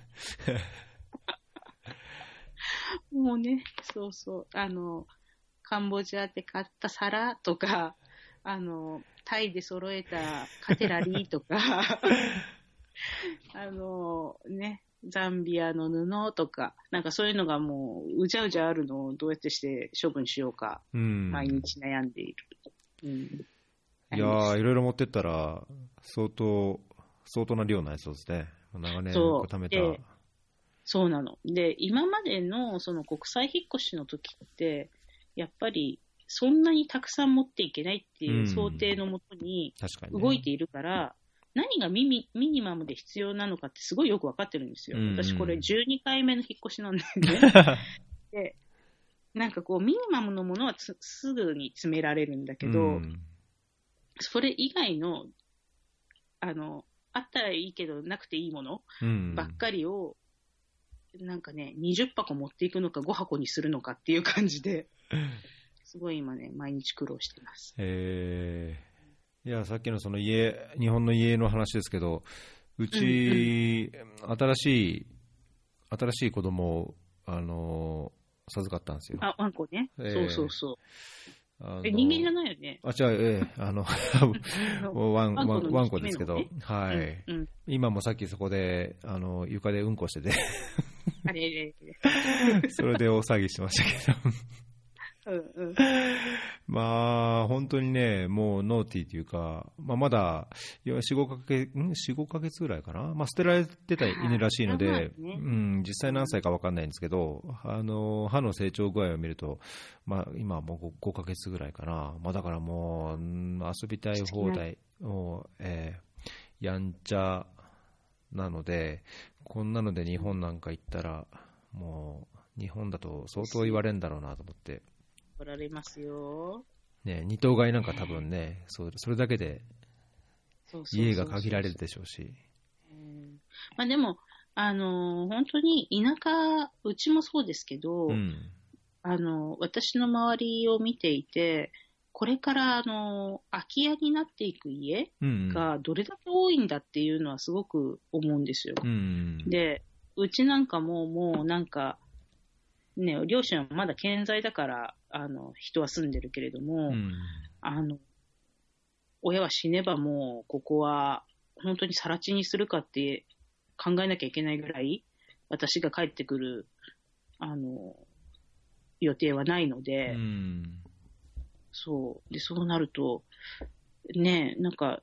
もうね、そうそう、あの、カンボジアで買った皿とか、あの、タイで揃えたカテラリーとか、あの、ね、ザンビアの布とか、なんかそういうのがもう、うじゃうじゃあるのをどうやってして処分しようか、うん。毎日悩んでいる。うん。いやー、いろいろ持ってったら、相当、相当な量になりそうですね。長年そう貯めた。でそうなの。で、今までのその国際引っ越しの時って、やっぱりそんなにたくさん持っていけないっていう想定のもとに。動いているから、何がミミミニマムで必要なのかってすごいよくわかってるんですよ。うんうん私これ12回目の引っ越しなんだよね。で、なんかこうミニマムのものはつすぐに詰められるんだけど、うんそれ以外の、あの、あったらいいけどなくていいものうんばっかりを、なんかね、20箱持っていくのか5箱にするのかっていう感じで、すごい今ね、毎日苦労してます。えー、いや、さっきのその家、日本の家の話ですけど、うち、新しい、新しい子供を、あのー授かったんですよ。あ、ワンコね。えーそうそうそう。え、人間じゃないよね。あ、違う、ええあの、ワン、ワン、ワンコですけどはい、うんうん。今もさっきそこで、あの、床でうんこしてて、あれ。それで大騒ぎしてましたけど、うんうん。まあ、本当にね、もう naughty というか、まあ、まだ、いや4、5ヶ月、ん ?4、5ヶ月ぐらいかなまあ、捨てられてた犬らしいので、ねうん、実際何歳か分かんないんですけど、あの、歯の成長具合を見ると、まあ、今はもう 5, 5ヶ月ぐらいかな。まあ、だからもう、うん遊びたい放題、もう、えーやんちゃなので、こんなので日本なんか行ったら、もう、日本だと相当言われるんだろうなと思って。取られますよ。ね、二頭買いなんか多分ね、そそれだけで家が限られるでしょうし。うんまあでも、あのー本当に田舎、うちもそうですけど、うん。あの、私の周りを見ていて、これから、あの、空き家になっていく家うん。がどれだけ多いんだっていうのはすごく思うんですよ。うん。で、うちなんかももうなんか、ね、両親はまだ健在だから、あの、人は住んでるけれども、うん。あの、親は死ねばもう、ここは、本当に更地にするかって考えなきゃいけないぐらい、私が帰ってくる、あの、予定はないので、うん。そう。で、そうなると、ねなんか、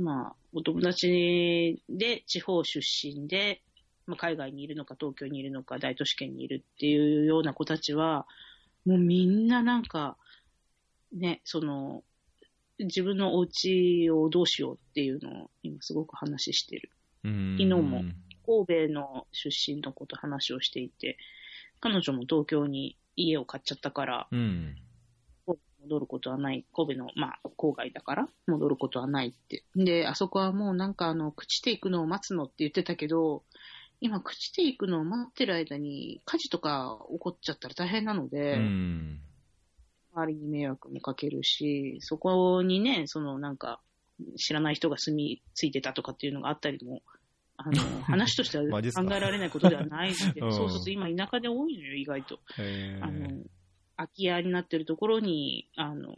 まあ、お友達で地方出身で、まあ、海外にいるのか、東京にいるのか、大都市圏にいるっていうような子たちは、もうみんななんか、ね、その、自分のお家をどうしようっていうのを今すごく話してる。うん。昨日も神戸の出身の子と話をしていて、彼女も東京に家を買っちゃったから、うん。戻ることはない。神戸の、まあ、郊外だから戻ることはないって。で、あそこはもうなんかあの、朽ちていくのを待つのって言ってたけど、今朽ちていくのを待ってる間に火事とか起こっちゃったら大変なので、うん。周りに迷惑もかけるし、そこにね、そのなんか、知らない人が住み着いてたとかっていうのがあったりも、あの、話としては考えられないことではないので、うんそうそうそう、今田舎で多いのよ、意外と。えーあの、空き家になってるところに、あの、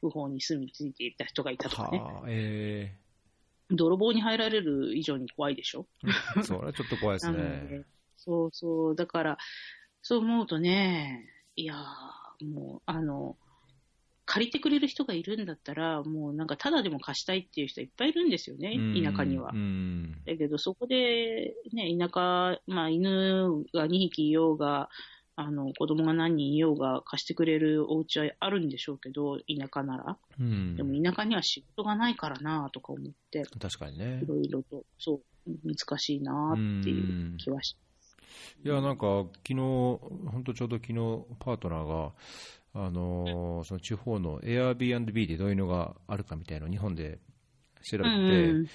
不法に住み着いていた人がいたとかね。泥棒に入られる以上に怖いでしょ？えそれはちょっと怖いですね。で、そうそう、だから、そう思うとね、いやー、もう、あの、借りてくれる人がいるんだったら、もうなんか、ただでも貸したいっていう人いっぱいいるんですよね、うん田舎にはう。ん。だけど、そこで、ね、田舎、まあ、犬が2匹いようが、あの、子供が何人いようが貸してくれるお家はあるんでしょうけど、田舎なら。うん。でも田舎には仕事がないからなとか思って、確かにね。い。ろいろと、そう、難しいなっていう気はしいや、なんか、昨日、本当ちょうど昨日、パートナーが、あのーその地方の Airbnb でどういうのがあるかみたいなのを日本で調べて、うん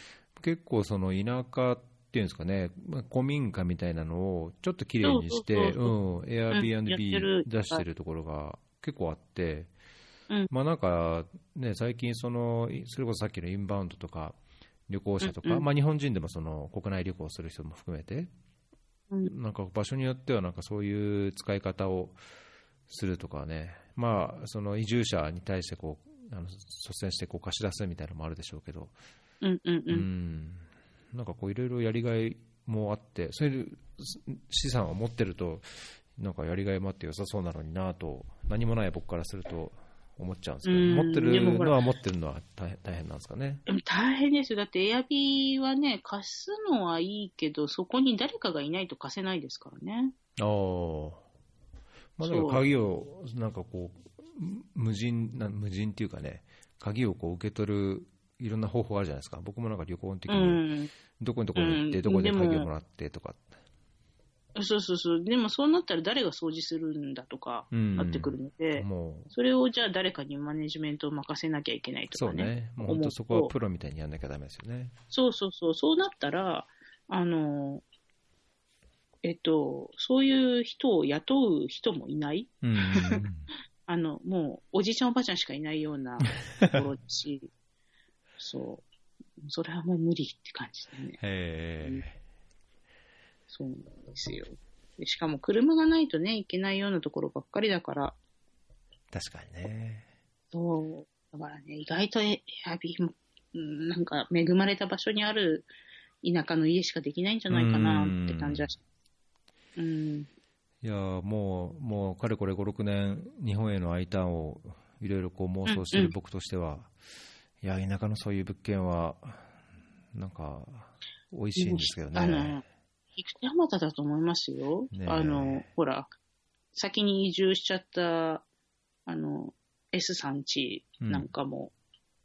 結構その田舎っていうんですかね、まあ古民家みたいなのをちょっと綺麗にして、そうそうそうう。ん、やってる。Airbnb 出してるところが結構あって、うん。まあなんかね、最近その、それこそさっきのインバウンドとか、旅行者とか、うんうん。まあ日本人でもその国内旅行する人も含めて、うん。なんか場所によってはなんかそういう使い方をするとかね、まあ、その移住者に対してこうあの率先してこう貸し出すみたいなのもあるでしょうけど、うんうんう。うんんなんかこういろいろやりがいもあって、そういう資産を持ってると、なんかやりがいもあって良さそうなのになと、何もない僕からすると思っちゃうんですけど、うん持ってるのは持ってるのは大変大変なんですかね？でも大変ですよ。だって、エアビーはね、貸すのはいいけど、そこに誰かがいないと貸せないですからね。ああ。まあ、だから鍵を、なんかこう、無人な、無人っていうかね、鍵をこう受け取る、いろんな方法あるじゃないですか。僕もなんか旅行の時うに、ん。どこにどこに行って、うんどこで鍵をもらってとか。そうそうそう。でもそうなったら誰が掃除するんだとか、うんなってくるので、もう、それをじゃあ誰かにマネジメントを任せなきゃいけないとそうかね。ね。もう本当そこはプロみたいにやんなきゃダメですよね。そうそうそう。そうなったら、あの、えっと、そういう人を雇う人もいない。うん。あの、もう、おじいちゃんおばあちゃんしかいないようなところだし、そう。それはもう無理って感じでね。へえ。そうなんですよ。でしかも車がないとね、行けないようなところばっかりだから、確かにね。そう。だからね、意外とエアビーも、うんなんか恵まれた場所にある田舎の家しかできないんじゃないかなって感じはしうん。いやーもう、もう、かれこれ5、6年、日本への I ターンをいろいろこう妄想してる僕としては、いや、田舎のそういう物件は、なんか、美味しいんですけどあのね。、菊池山田だと思いますよ。ねえあの、ほら、先に移住しちゃった、あの、S さんちなんかも、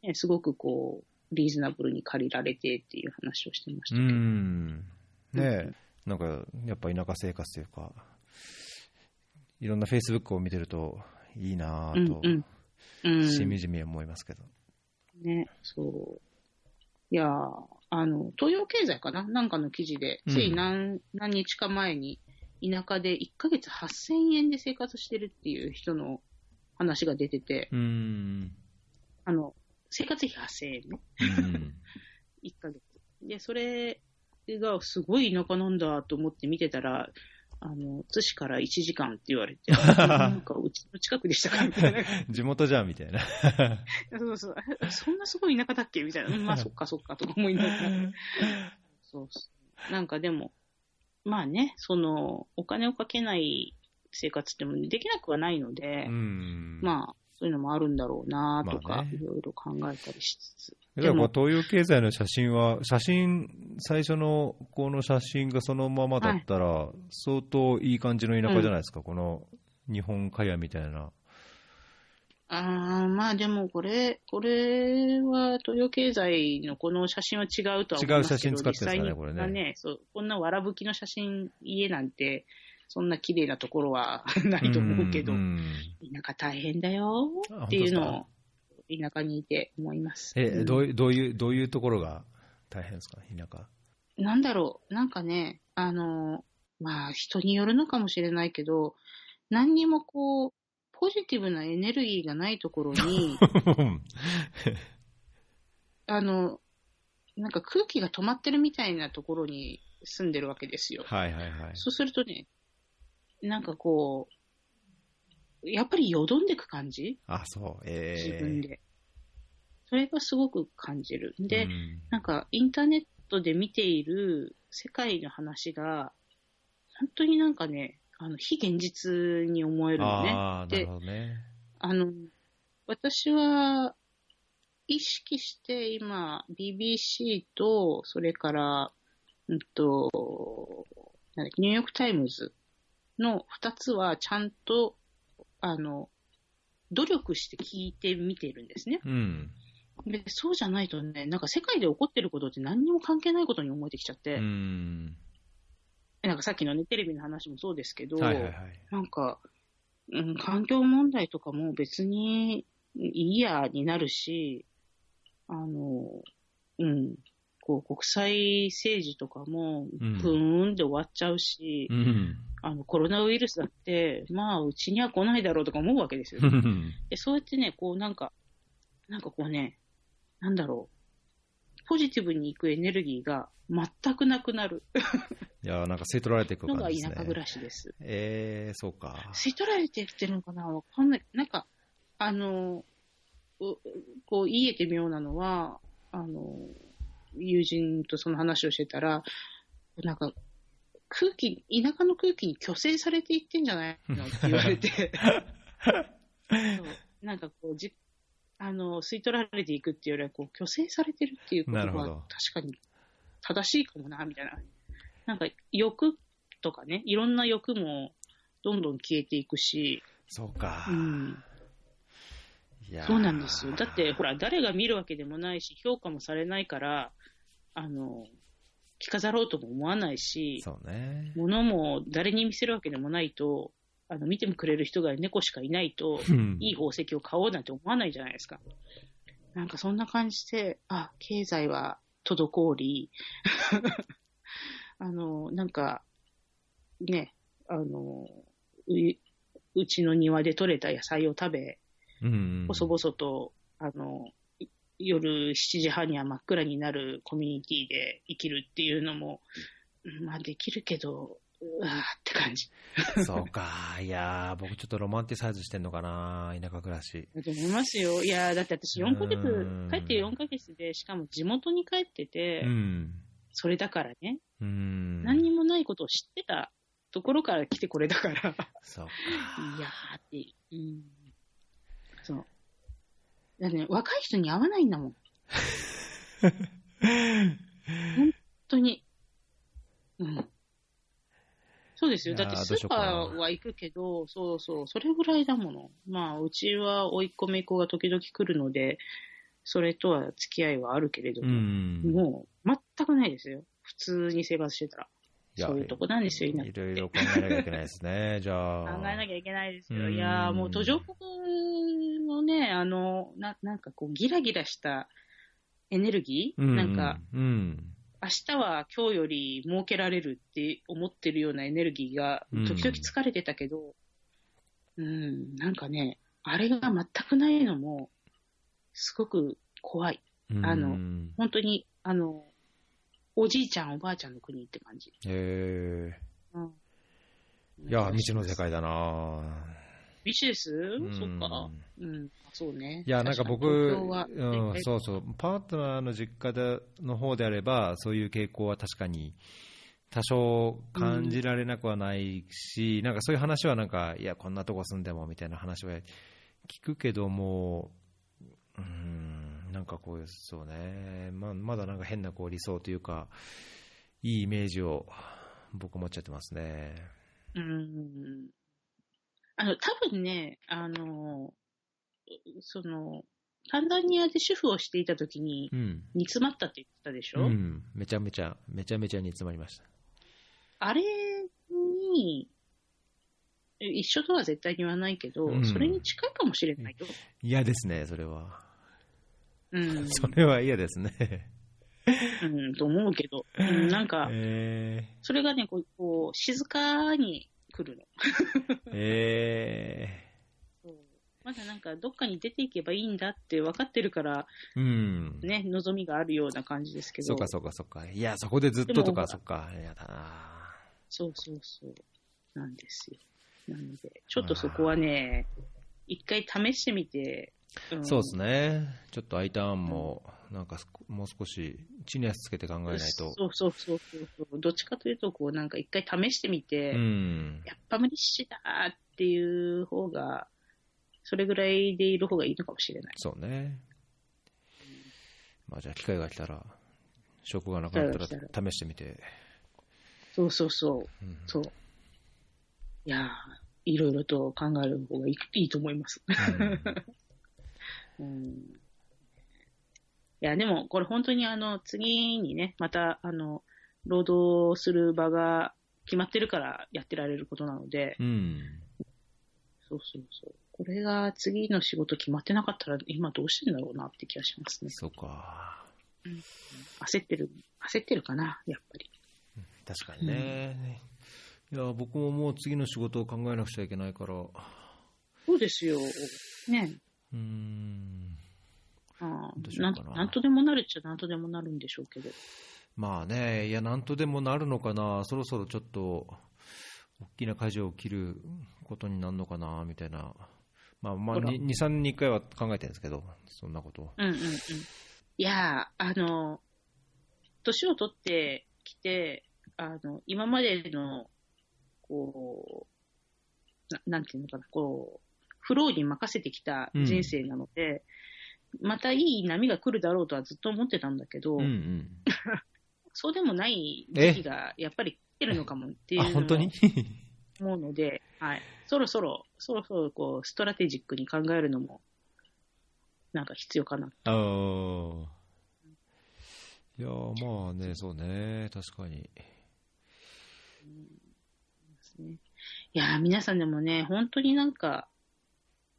ねすごくこう、リーズナブルに借りられてっていう話をしてましうたけど。ん。ねえ、なんか、やっぱ田舎生活というか、いろんなフェイスブックを見てると、いいなぁと、うんうん。しみじみ思いますけど。ね、そう。いやーあの、東洋経済かな？なんかの記事で、うんつい何,、何日か前に、田舎で1ヶ月8000円で生活してるっていう人の話が出てて、うん。あの、生活費8000円ね。うん。1ヶ月。で、それがすごい田舎なんだと思って見てたら、あの、津市から1時間って言われて、なんかうちの近くでしたかみたいな。地元じゃんみたいな。そうそう。えそんなすごい田舎だっけみたいな。う んまあ、そっかそっかとか思いながら。そう。なんかでも、まあね、その、お金をかけない生活ってもできなくはないので、うん。まあ、そういうのもあるんだろうなとか、いろいろ考えたりしつつ。だからこう東洋経済の写真は、写真、最初のこの写真がそのままだったら、相当いい感じの田舎じゃないですか、この日本茅みたいな。ああ、まあでもこれ、これは東洋経済のこの写真は違うとは思いますけど違う写真使ってるんですかねこれねはねそう、こんなわらぶきの写真、家なんて、そんな綺麗なところは ないと思うけど、ん田舎大変だよっていうのを、田舎にいて思います。え、うんどういう、どういう、どういうところが大変ですか、田舎。なんだろう、なんかね、あの、まあ人によるのかもしれないけど、何にもこう、ポジティブなエネルギーがないところに、あの、なんか空気が止まってるみたいなところに住んでるわけですよ。はいはいはい。そうするとね、なんかこう、やっぱりよどんでく感じ？あ、そう。自え分で。それがすごく感じる。で、うんなんかインターネットで見ている世界の話が、本当になんかね、あの、非現実に思えるのね。ああ、なでるほどね。あの、私は、意識して今、BBC と、それから、うんと、ニューヨークタイムズの二つはちゃんと、あの、努力して聞いてみてるんですね。うん。で、そうじゃないとね、なんか世界で起こってることって何にも関係ないことに思えてきちゃって、うん。なんかさっきのね、テレビの話もそうですけど、はいはいはい。なんか、うん、環境問題とかも別にいいやになるし、あの、うん、こう国際政治とかも、うんふーんで終わっちゃうし、うん。あの、コロナウイルスだって、まあ、うちには来ないだろうとか思うわけですよ。でそうやってね、こうなんか、なんかこうね、なんだろう、ポジティブに行くエネルギーが全くなくなる いや、なんか吸い取られていくの感じですね。が田舎暮らしです。えー、そうか。吸い取られてきてるのかな？わかんない。なんか、あの、うこう、言えて妙なのは、あの、友人とその話をしてたら、なんか、空気、田舎の空気に虚勢されていってんじゃないの？って言われて、なんかこう、じあの、吸い取られていくっていうよりは、こう、虚勢されてるっていうことは確かに正しいかもな、みたいな。なんか、欲とかね、いろんな欲もどんどん消えていくし、そうか。うん、そうなんですよ。だって、ほら、誰が見るわけでもないし、評価もされないから、あの、着飾ろうとも思わないし、そうね。物も誰に見せるわけでもないと、あの、見てもくれる人が猫しかいないと、うんいい宝石を買おうなんて思わないじゃないですか。なんかそんな感じで、あ、経済は滞り、あの、なんか、ね、あの、ううちの庭で採れた野菜を食べ、うん。細々と、あの、い夜7時半には真っ暗になるコミュニティで生きるっていうのも、うんまあできるけど、うわーって感じ。そうか。いやー、僕ちょっとロマンティサイズしてんのかな、田舎暮らし。だと思いますよ。いやーだって私4ヶ月うん、帰って4ヶ月で、しかも地元に帰ってて、うん。それだからね、うん。何にもないことを知ってたところから来てこれだから、そうか。いやーって、うん。だってね、若い人に会わないんだもん。本当に。うん。そうですよ。だってスーパーは行くけど、そうそう、それぐらいだもの。まあ、うちは甥っ子姪っ子が時々来るので、それとは付き合いはあるけれどうも、ん。もう全くないですよ。普通に生活してたら。そういうとこなんですよ、田舎いろいろ考えなきゃいけないですね。じゃあ。考えなきゃいけないですよ。うんいやーもう途上国のね、あの、ななんかこう、ギラギラしたエネルギー、うん。なんか、、うん。明日は今日より儲けられるって思ってるようなエネルギーが、うん時々疲れてたけど、うん、なんかね、あれが全くないのも、すごく怖い。あのうん本当に、あの、おじいちゃん、おばあちゃんの国って感じ。へえ。うん、いや、未知の世界だな。未知です、うん。そっか。うん、そうね。いや、なんか僕、うん、そうそう、パートナーの実家での方であれば、そういう傾向は確かに多少感じられなくはないし、なんかそういう話はなんか、いや、こんなとこ住んでもみたいな話は聞くけども、うん、なんかこう、そうね、ままだなんか変なこう理想というか、いいイメージを僕持っちゃってますね。うん。あの、多分ね、あの、その、タンザニアで主婦をしていた時にうん。煮詰まったって言ってたでしょ、うん、めちゃめちゃ、めちゃめちゃ煮詰まりました。あれに、え一緒とは絶対に言わないけど、うんそれに近いかもしれないよ。嫌ですね、それは。うん。それは嫌ですね。うん、と思うけど、うん、なんか、えそれがね、こう、こう静かに来るの。ー、えそうまだなんか、どっかに出ていけばいいんだって分かってるから、ー、うん。ね、望みがあるような感じですけど。そうか、そうか、そうか。いや、そこでずっととか、そっか。嫌だな。そうそうそう。なんですよ。なので、ちょっとそこはね、一回試してみて、うんそうですね、ちょっと I ターンも、なんかもう少し地に足つけて考えないと。そうそうそうそう。どっちかというと、こう、なんか一回試してみて、うん、やっぱ無理しだーっていう方が、それぐらいでいる方がいいのかもしれない。そうね。まあ、じゃあ、機会が来たら、証拠がなくなったら試してみて。そうそうそう。うんそう。いやー、いろいろと考える方がいいいいと思います。うん。いや、でも、これ本当にあの、次にね、また、あの、労働する場が決まってるからやってられることなので、うん、そうそうそう。これが次の仕事決まってなかったら、今どうしてんだろうなって気がしますね。そうか。焦ってる、焦ってるかな、やっぱり。確かにね。いや、僕ももう次の仕事を考えなくちゃいけないから。そうですよ。ね。うーん。あなななんとでもなるっちゃなんとでもなるんでしょうけど。まあね、いや、なんとでもなるのかな、そろそろちょっと、大きな舵を切ることになるのかな、みたいな。まあ、まあ、ほら2、3年に1回は考えてるんですけど、そんなことを。うんうんうん。いやー、あの、年を取ってきて、あの、今までの、こう、ななんていうのかな、こう、フローに任せてきた人生なので、またいい波が来るだろうとはずっと思ってたんだけど、うんうん。そうでもない時期がやっぱり来てるのかもっていうあ、の本当に？も思うので、はい。そろそろ、そろそろこう、ストラテジックに考えるのも、なんか必要かな。ああ。いや、まあね、そうね、確かに。いやー、皆さんでもね、本当になんか、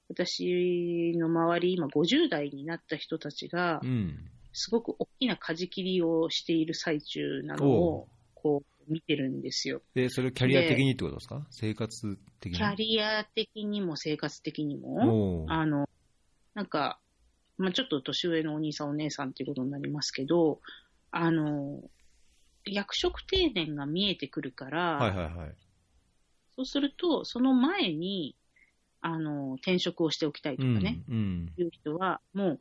私の周り、今50代になった人たちがう、ん。すごく大きな舵切りをしている最中なのおを、こう、見てるんですよ。で、それキャリア的にってことですか？生活的に？キャリア的にも生活的にも、あの、なんか、まあ、ちょっと年上のお兄さんお姉さんっていうことになりますけど、あの、役職定年が見えてくるから、はいはいはい。そうすると、その前に、あの、転職をしておきたいとかね、うん。うん。いう人は、もう、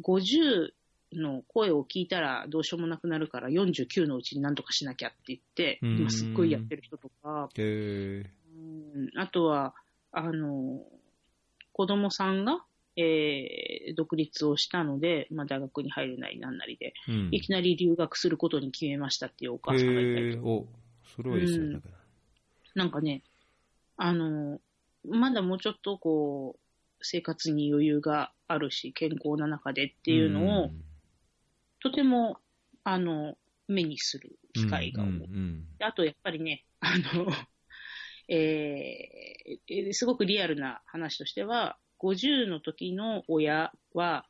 50の声を聞いたらどうしようもなくなるから、49のうちに何とかしなきゃって言って、うん今すっごいやってる人とか。うんあとは、あの、子供さんが、えー独立をしたので、まあ、大学に入るなりなんなりで、うん。いきなり留学することに決めましたっていうお母さんがいたりとかへえ。お、それはいいですうんなんかね、あの、まだもうちょっとこう、生活に余裕があるし、健康な中でっていうのを、んとても、あの、目にする機会が多い。うんうんであと、やっぱりね、あの、えーえーすごくリアルな話としては、50の時の親は、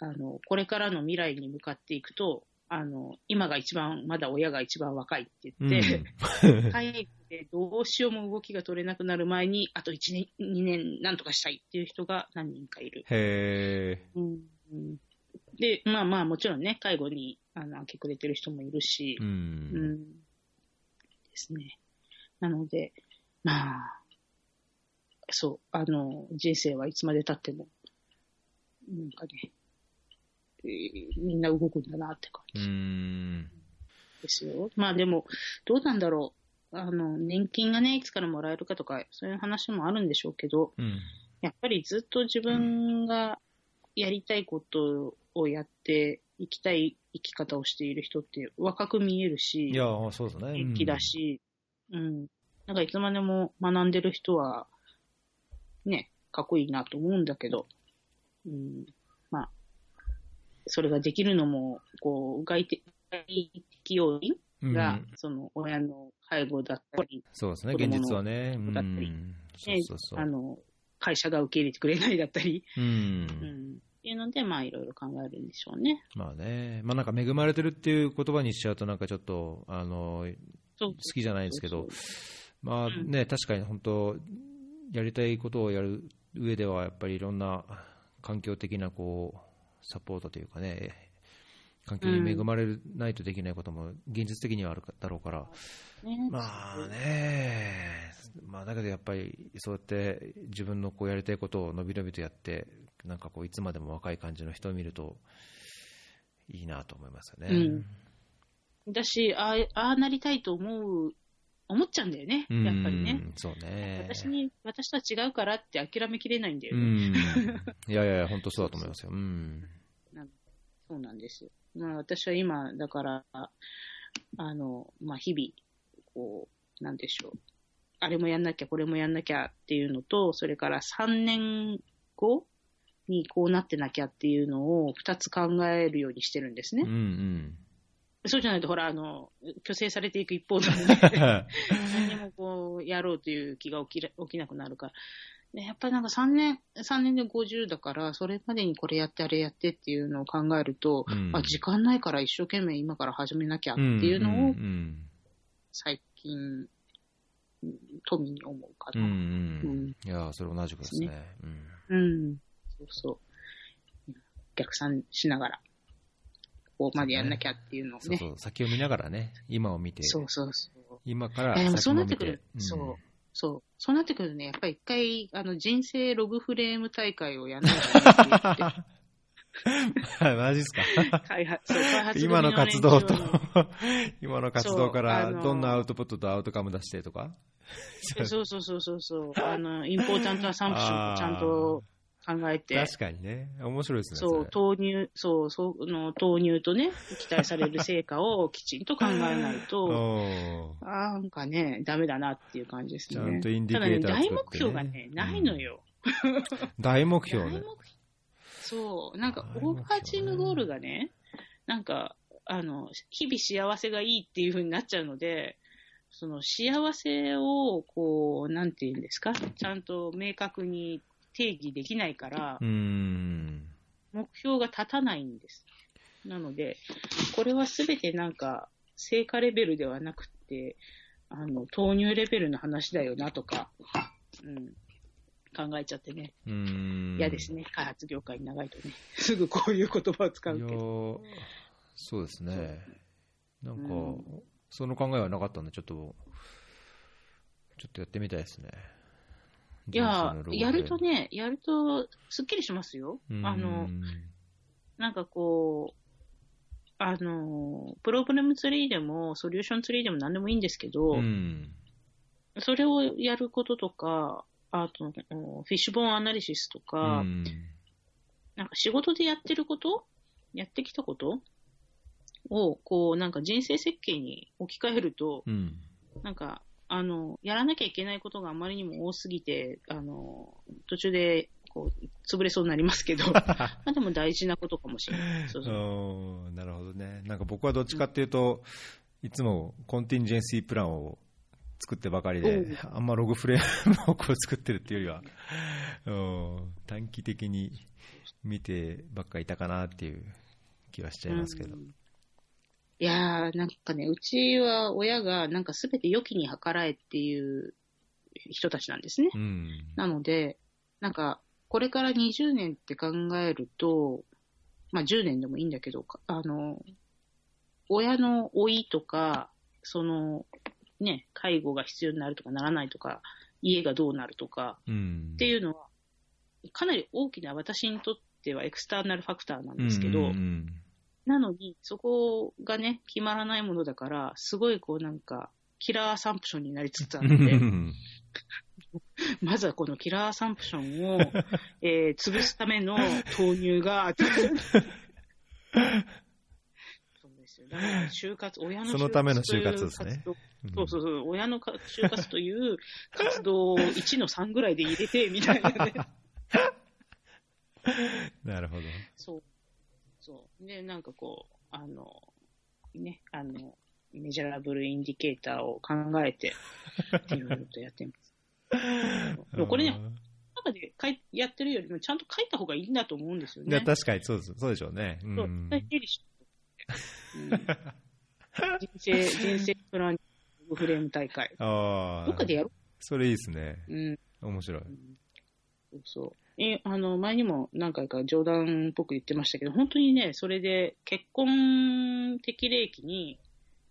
あの、これからの未来に向かっていくと、あの、今が一番、まだ親が一番若いってうん言って、介護でどうしようも動きが取れなくなる前に、あと1年、2年なんとかしたいっていう人が何人かいる。へえ。うんうんで、まあまあもちろんね、介護にあの明け暮れてる人もいるし、ううんん。ですね。なので、まあ、そう、あの、人生はいつまで経っても、なんかね、えーみんな動くんだなって感うじん。ですよ。まあでも、どうなんだろう。あの、年金がね、いつからもらえるかとか、そういう話もあるんでしょうけど、うん。やっぱりずっと自分がやりたいことをやって、生きたい生き方をしている人って若く見えるし、いや、そうですね。元気だし、うん。なんかいつまでも学んでる人は、ね、かっこいいなと思うんだけど、うん。まあ、それができるのも、こう、外的要因うん。が、うんその、親の介護だったり、そうですね、現実はね。うだったり。あの、会社が受け入れてくれないだったり、う。うんん。っていうので、まあ、いろいろ考えるんでしょうね。まあね。まあなんか恵まれてるっていう言葉にしちゃうとなんかちょっと、あの、好きじゃないですけどまあね、確かに本当、やりたいことをやる上では、やっぱりいろんな環境的なこうサポートというかね、環境に恵まれないとできないことも現実的にはあるだろうから、ね。まあね、まあ、だけどやっぱりそうやって自分のこうやりたいことをのびのびとやって、なんかこういつまでも若い感じの人を見るといいなと思いますよね。うん。だし、ああああなりたいと思う、思っちゃうんだよね、うんやっぱりね。そうね。私に、私とは違うからって諦めきれないんだようね。ん。いやいやいや、本当そうだと思いますよ。うん。そうなんですよ。まあ私は今、だから、あの、まあ日々、こう、なんでしょう。あれもやんなきゃ、これもやんなきゃっていうのと、それから3年後にこうなってなきゃっていうのを2つ考えるようにしてるんですうんうね。ん。そうじゃないと、ほら、あの、虚勢されていく一方なので、何にもこう、やろうという気が起きら起きなくなるから。でやっぱりなんか3年、三年で50だから、それまでにこれやってあれやってっていうのを考えると、うんあ、時間ないから一生懸命今から始めなきゃってうんいうのをうん最近、うん富に思うかうんうな。ん。いや、それ同じくですね。うんうん。そうそう。逆算しながら、ここまでやんなきゃっていうのをね。そうそう、先を見ながらね、今を見て、そうそうそう。今からもそう先も見てなってくる。そう。そう。そうなってくるとね、やっぱり一回、あの、人生ログフレーム大会をやんないとねって。マジっすか？開発、今の活動と今の活動かそうらどんなアウトプットとアウトカム出してとか？そうそうそうそうそう、あの、インポータントアサンプションをちゃんと考えて、確かにね。面白いですね。そう、れ投入、そう、その、投入とね、期待される成果をきちんと考えないと、なんかね、ダメだなっていう感じですね。ちゃんとインディケーターね。大目標がね、ないのよ。大目標ね。そう、なんか、オーバーチームゴールがね、なんか、あの、日々幸せがいいっていう風になっちゃうので、その幸せを、こう、なんていうんですか、ちゃんと明確に定義できないからう、ん。目標が立たないんです。なので、これはすべてなんか、成果レベルではなくて、あの、投入レベルの話だよなとか、うん、考えちゃってね。うん。嫌ですね、開発業界に長いとね。すぐこういう言葉を使うけど。ーそうですね。なんか、うんその考えはなかったんで、ちょっと、ちょっとやってみたいですね。いややるとね、やると、すっきりしますよ。うん、あの、なんかこう、あの、プログラムツリーでも、ソリューションツリーでも何でもいいんですけど、うん。それをやることとか、あと、フィッシュボーンアナリシスとか、うんなんか仕事でやってることやってきたことを、こう、なんか人生設計に置き換えると、うん。なんか、あの、やらなきゃいけないことがあまりにも多すぎて、あの、途中で、こう、潰れそうになりますけど、まあでも大事なことかもしれない。そうそう。なるほどね。なんか僕はどっちかっていうと、いつもコンティンジェンシープランを作ってばかりで、あんまログフレーム をこう作ってるっていうよりは、うん短期的に見てばっかいたかなっていう気はしちゃいますけど。うんいやー、なんかね、うちは親がなんかすべて良きに計らえっていう人たちなんですね。うん。なので、なんか、これから20年って考えると、まあ10年でもいいんだけど、かあの、親の老いとか、その、ね、介護が必要になるとかならないとか、家がどうなるとかうん。っていうのは、かなり大きな私にとってはエクスターナルファクターなんですけど、うんうんなのに、そこがね、決まらないものだから、すごいこうなんか、キラーアサンプションになりつつあうるので、ん まずはこのキラーアサンプションを、えー潰すための投入が、そうですよ。だから就活、親のそのための就活ですねそうそうそう、親のか就活という活動を1の3ぐらいで入れて、みたいなね。なるほど。そう。そう。で、なんかこう、あの、ね、あの、メジャラブルインディケーターを考えて、いろいろとやってます。でもこれね、中で書いやってるよりも、ちゃんと書いた方がいいんだと思うんですよいや、ね。確かにそうです。そうでしょうね。うそう、ん。絶対整理しうん人生、人生プランフレーム大会。ああ。どっかでやろそれいいですね。う。うん。面白い。そうそう。え、あの、前にも何回か冗談っぽく言ってましたけど、本当にね、それで結婚適齢期に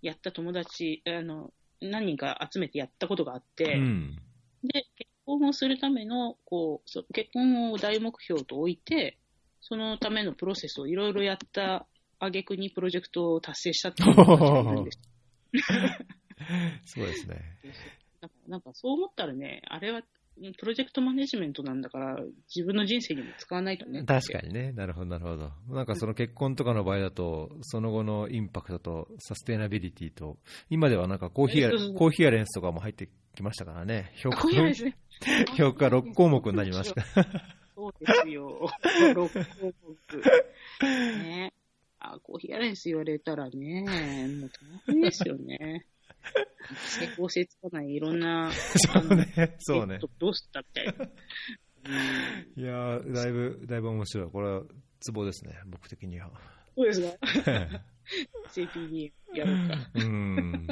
やった友達、あの、何人か集めてやったことがあって、うん。で、結婚をするための、こう、そ結婚を大目標と置いて、そのためのプロセスをいろいろやった挙句にプロジェクトを達成したっていう人たちがいるんです。そうですね。なんかなんかそう思ったらね、あれはうんプロジェクトマネジメントなんだから、自分の人生にも使わないとね。確かにね、なるほど、なるほど。なんかその結婚とかの場合だと、その後のインパクトとサステナビリティと、今ではなんかコーヒーコーヒーアレンスとかも入ってきましたからね、評価ね。評価6項目になりました。そうですよ。六項目。ね。あ、コーヒーアレンス言われたらね、もう大変ですよね。整合性つかないいろんな、そうね、そうねえっ。とどうしたみたいな。う んいやーだいぶ、だいぶ面白い。これはツボですね、僕的には。そうですか？CPD やろうか。うん。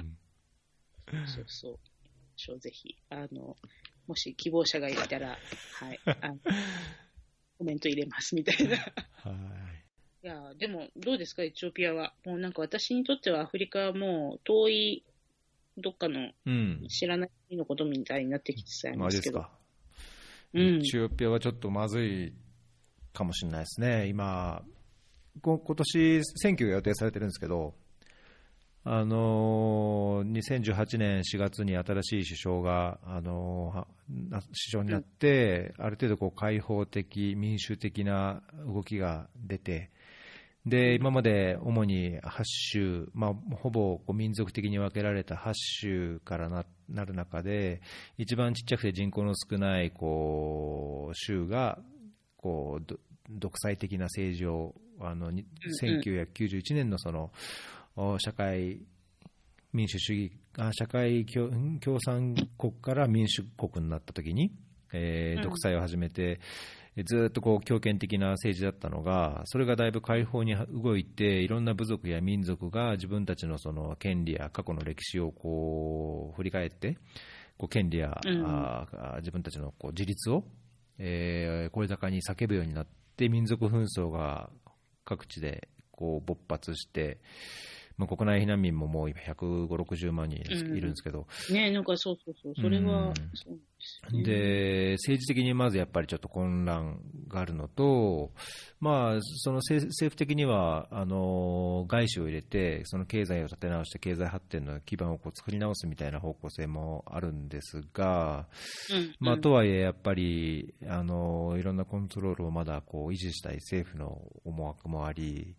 そうそう。ぜひ、あの、もし希望者がいたら、はい、あの、コメント入れますみたいな。いはい。や、でも、どうですか、エチオピアは。もうなんか私にとってはアフリカはもう遠い、どっかのうん。知らない国のことみたいになってきてたんですすか。うんエ。チオピアはちょっとまずいかもしれないですね、今、こ今年選挙が予定されてるんですけど、あのー2018年4月に新しい首相が、あの首相になって、ある程度こう開放的、民主的な動きが出て、で今まで主に8州、まあ、ほぼこう民族的に分けられた8州からななる中で、一番ちっちゃくて人口の少ないこう州がこうど独裁的な政治をあのにうんうん。1991年のそのお社会民主主義あ社会共産国から民主国になったときに、えーうん。独裁を始めて、えずっとこう強権的な政治だったのが、それがだいぶ解放に動いて、いろんな部族や民族が自分たちのその権利や過去の歴史をこう振り返って、こう権利や、うん。自分たちのこう自立を、えー声高に叫ぶようになって、民族紛争が各地でこう勃発して、まあ、国内避難民ももう今150、60万人いるんですけど、ねなんかそうそうそう。それはうん、で政治的にまずやっぱりちょっと混乱があるのと、まあ、その政政府的にはあの外資を入れて、その経済を立て直して、経済発展の基盤をこう作り直すみたいな方向性もあるんですが、うんまあ、うんとはいえ、やっぱりあのいろんなコントロールをまだこう維持したい政府の思惑もあり、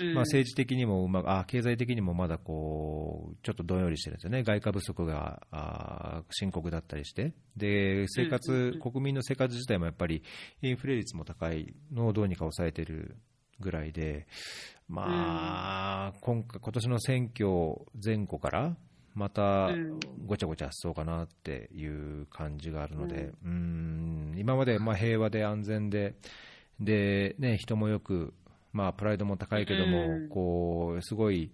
うん。まあ、政治的にもうまくあ経済的にもまだこうちょっとどんよりしてるんですよね、外貨不足があ深刻だったりして、で生活、国民の生活自体もやっぱりインフレ率も高いのをどうにか抑えてるぐらいで、まあ、今回今年の選挙前後から、またうん。ごちゃごちゃしそうかなっていう感じがあるので、うん。今までまあ平和で安全で、でね、人もよく、まあ、プライドも高いけども、うん。こうすごい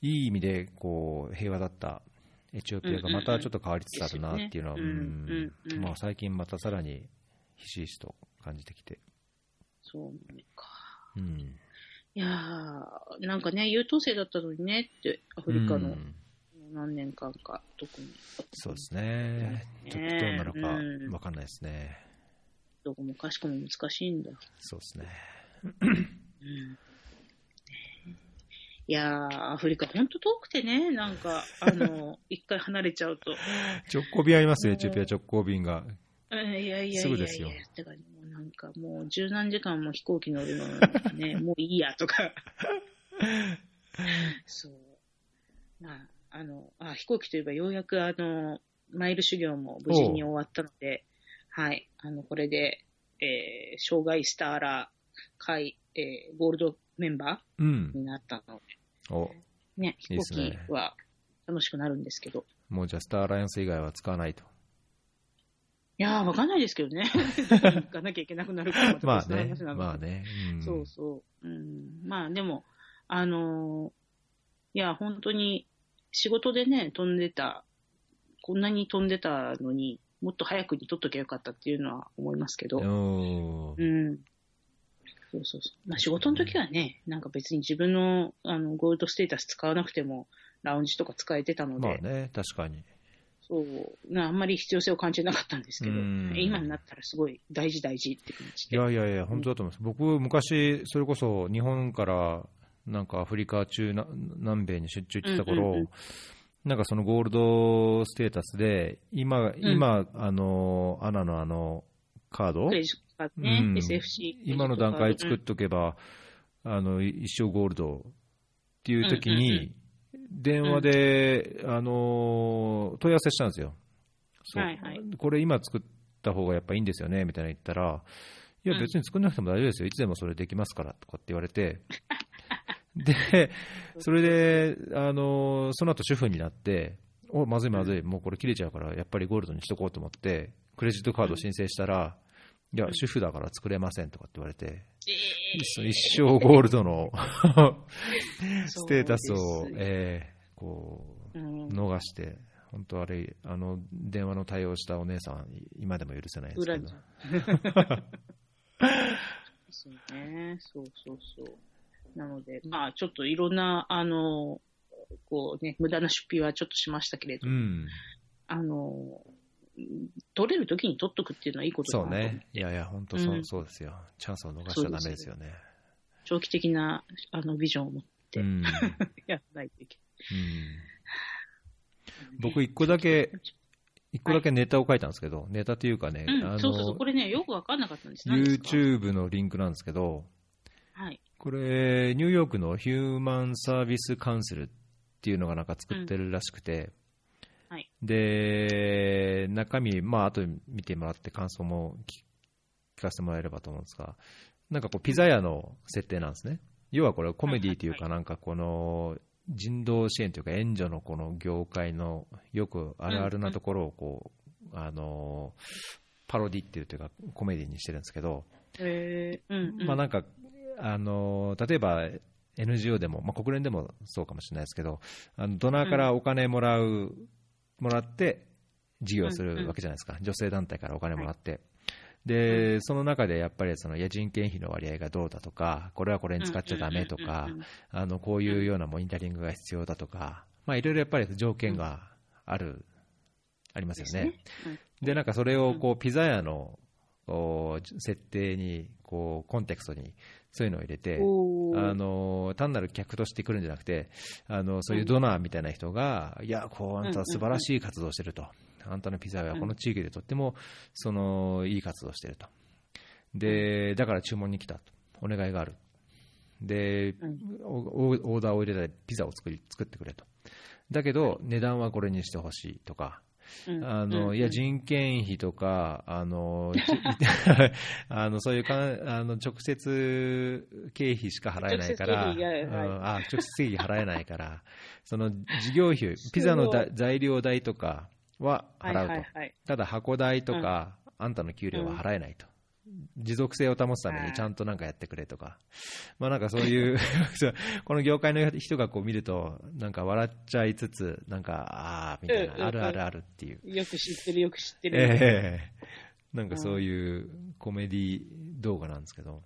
いい意味でこう平和だったエチオピアがまたちょっと変わりつつあるなっていうのは、うん。うんうんまあ、最近またさらにひしひしと感じてきて。そうねか。うん。いやー、なんかね、優等生だったのにねって、アフリカのうん。何年間か、特に。そうですね、ちょっとどうなるかうん。分かんないですね、どこもかしこも難しいんだ。そうですね。うんいやー、アフリカほんと遠くてね、なんか、あの、一回離れちゃうと。直行便ありますよ、うんエチオピア直行便が。うんいやいやいやすぐですよなんかもう十何時間も飛行機乗るのね、もういいやとか。そう。まあ、あの、あ、飛行機といえばようやくあの、マイル修行も無事に終わったので、はい、あの、これで、えー、障害スターラ会、えー、ゴールドメンバうんー、になったのおで、ね、飛行機は楽しくなるんですけど。もうじゃあ、スターアライアンス以外は使わないと。いやー、わかんないですけどね。行かなきゃいけなくなるから、まあねまあね。うんそうそう。うん、まあでも、あのーいや、本当に仕事でね、飛んでた、こんなに飛んでたのに、もっと早くに取っときゃよかったっていうのは思いますけど、うん。そうそうそう。まあ仕事の時はね、なんか別に自分のあのゴールドステータス使わなくても、ラウンジとか使えてたので、まあね、確かに。そう、なあんまり必要性を感じなかったんですけどうん、今になったらすごい大事大事って感じいで。やいやいや、本当だと思います。僕、昔、それこそ日本からなんかアフリカ中な南米に出張行ってた頃、うんうんうんなんかそのゴールドステータスで、今、今、あの、アナのあの、カード？クレジね、うん。SFC。今の段階作っとけば、あの一生ゴールドっていう時に、電話で、あの問い合わせしたんですよ。そう。はいはい。これ今作った方がやっぱいいんですよねみたいな言ったら、いや、うん。別に作んなくても大丈夫ですよ、いつでもそれできますからとかって言われて、で、それで、あのその後主婦になって、おまずいまずい、もうこれ切れちゃうから、やっぱりゴールドにしとこうと思って、クレジットカード申請したら、いや、主婦だから作れませんとかって言われて、一生ゴールドの ステータスを、えーこううん逃して、本当あれ、あの電話の対応したお姉さん、今でも許せないですけど。ですよね。そうそうそう。なので、まあ、ちょっといろんな、あの、こうね、無駄な出費はちょっとしましたけれど、うん、あの、取れる時に取っとくっていうのはいいことだそうなと。思うね、いやいや、本当そう,、うん。そうですよ、チャンスを逃しちゃだめですよね。長期的なあのビジョンを持って。うん。やらないといけうん。ない。僕、一個だけ、一個だけネタを書いたんですけど、ネタというかね、うん、あそうそうそう、のこれね、よくわかんなかったんです。YouTube のリンクなんですけど、はい。これ、ニューヨークのヒューマンサービスカウンセルっていうのがなんか作ってるらしくて、はい。で、中身、まあ後で見てもらって感想も聞聞かせてもらえればと思うんですが、なんかこう、ピザ屋の設定なんですね。要はこれコメディというか、なんかこの、人道支援というか援助のこの業界のよくあるあるなところをこう、あの、パロディっていうというかコメディにしてるんですけど。まあ、なんか、あの例えば NGO でも、まあ、国連でもそうかもしれないですけど、あのドナーからお金もらう、もらって事業するわけじゃないですか、女性団体からお金もらって。で、その中でやっぱりそのいや人件費の割合がどうだとか、これはこれに使っちゃだめとかあのこういうようなモニタリングが必要だとか、まあ、いろいろやっぱり条件がある、ありますよね。でなんかそれをこうピザ屋の設定に、こうコンテクストにそういうのを入れて、あの単なる客として来るんじゃなくて、あのそういうドナーみたいな人が、いや、こうあんたは素晴らしい活動をしてると、あんたのピザ屋はこの地域でとってもそのいい活動をしてると、でだから注文に来たと、お願いがある、で、オーダーを入れてピザを作り作ってくれと、だけど値段はこれにしてほしいとか。うん。あのうんいや人件費とか、あのじ あのそういうかあの直接経費しか払えないから、あ直接経費払えないから、その事業費、ピザのだ材料代とかははい払うと。ただ箱代とか、あんたの給料は払えないと。持続性を保つためにちゃんとなんかやってくれとか、まあなんかそういう この業界の人がこう見ると、なんか笑っちゃいつつ、なんか、ああ、みたいな、あるあるあるっていう。よく知ってる、よく知ってる。ええなんかそういうコメディ動画なんですけど、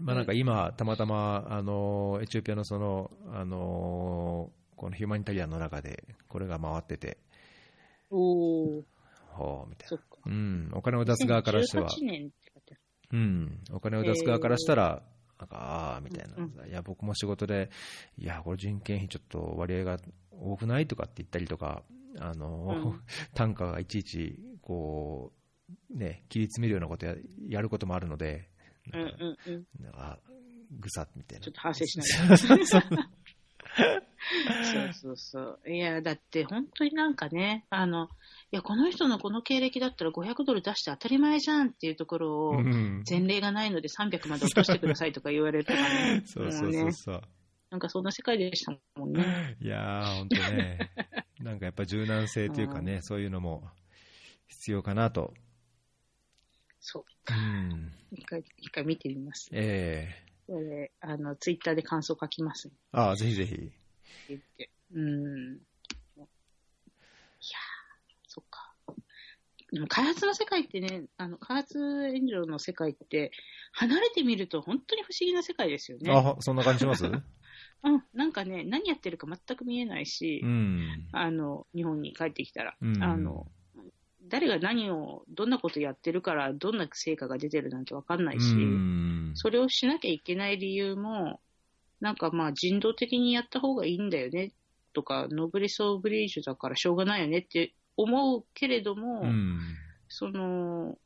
まあなんか今、たまたま、あの、エチオピアのその、あの、このヒューマニタリアンの中で、これが回ってて、おー、ほう、みたいな。うん、お金を出す側からしては、2018年っうん、お金を出す側からしたら、なんか、ああ、みたいな、うんいや、僕も仕事で、いや、これ人件費ちょっと割合が多くないとかって言ったりとか、あの、うん。単価がいちいち、こう、ね、切り詰めるようなことややることもあるので、うんなんか、うんうん。なんかぐさみたいな。ちょっと反省しない そうそうそう。いや、だって本当になんかね、あの、いや、この人のこの経歴だったら500ドル出して当たり前じゃんっていうところを、うん前例がないので300まで落としてくださいとか言われるとかね。そうそうそうそう。なんかそんな世界でしたもんね。いやー、本当ね、なんかやっぱ柔軟性というかね、そういうのも必要かなと。そう。うん。一回、一回見てみます。ええこれ、あの、ツイッターで感想書きますね。ああ、ぜひぜひ。うん。いやー、そっか。でも開発の世界ってね、あの、開発援助の世界って、離れてみると本当に不思議な世界ですよね。あ、そんな感じします？うん、なんかね、何やってるか全く見えないし、うん。あの、日本に帰ってきたら、うんあの、誰が何を、どんなことやってるから、どんな成果が出てるなんてわかんないし、うん。それをしなきゃいけない理由も、なんかまあ人道的にやった方がいいんだよね、とか、ノブリス・オブリージュだからしょうがないよねって思うけれども、うん。その、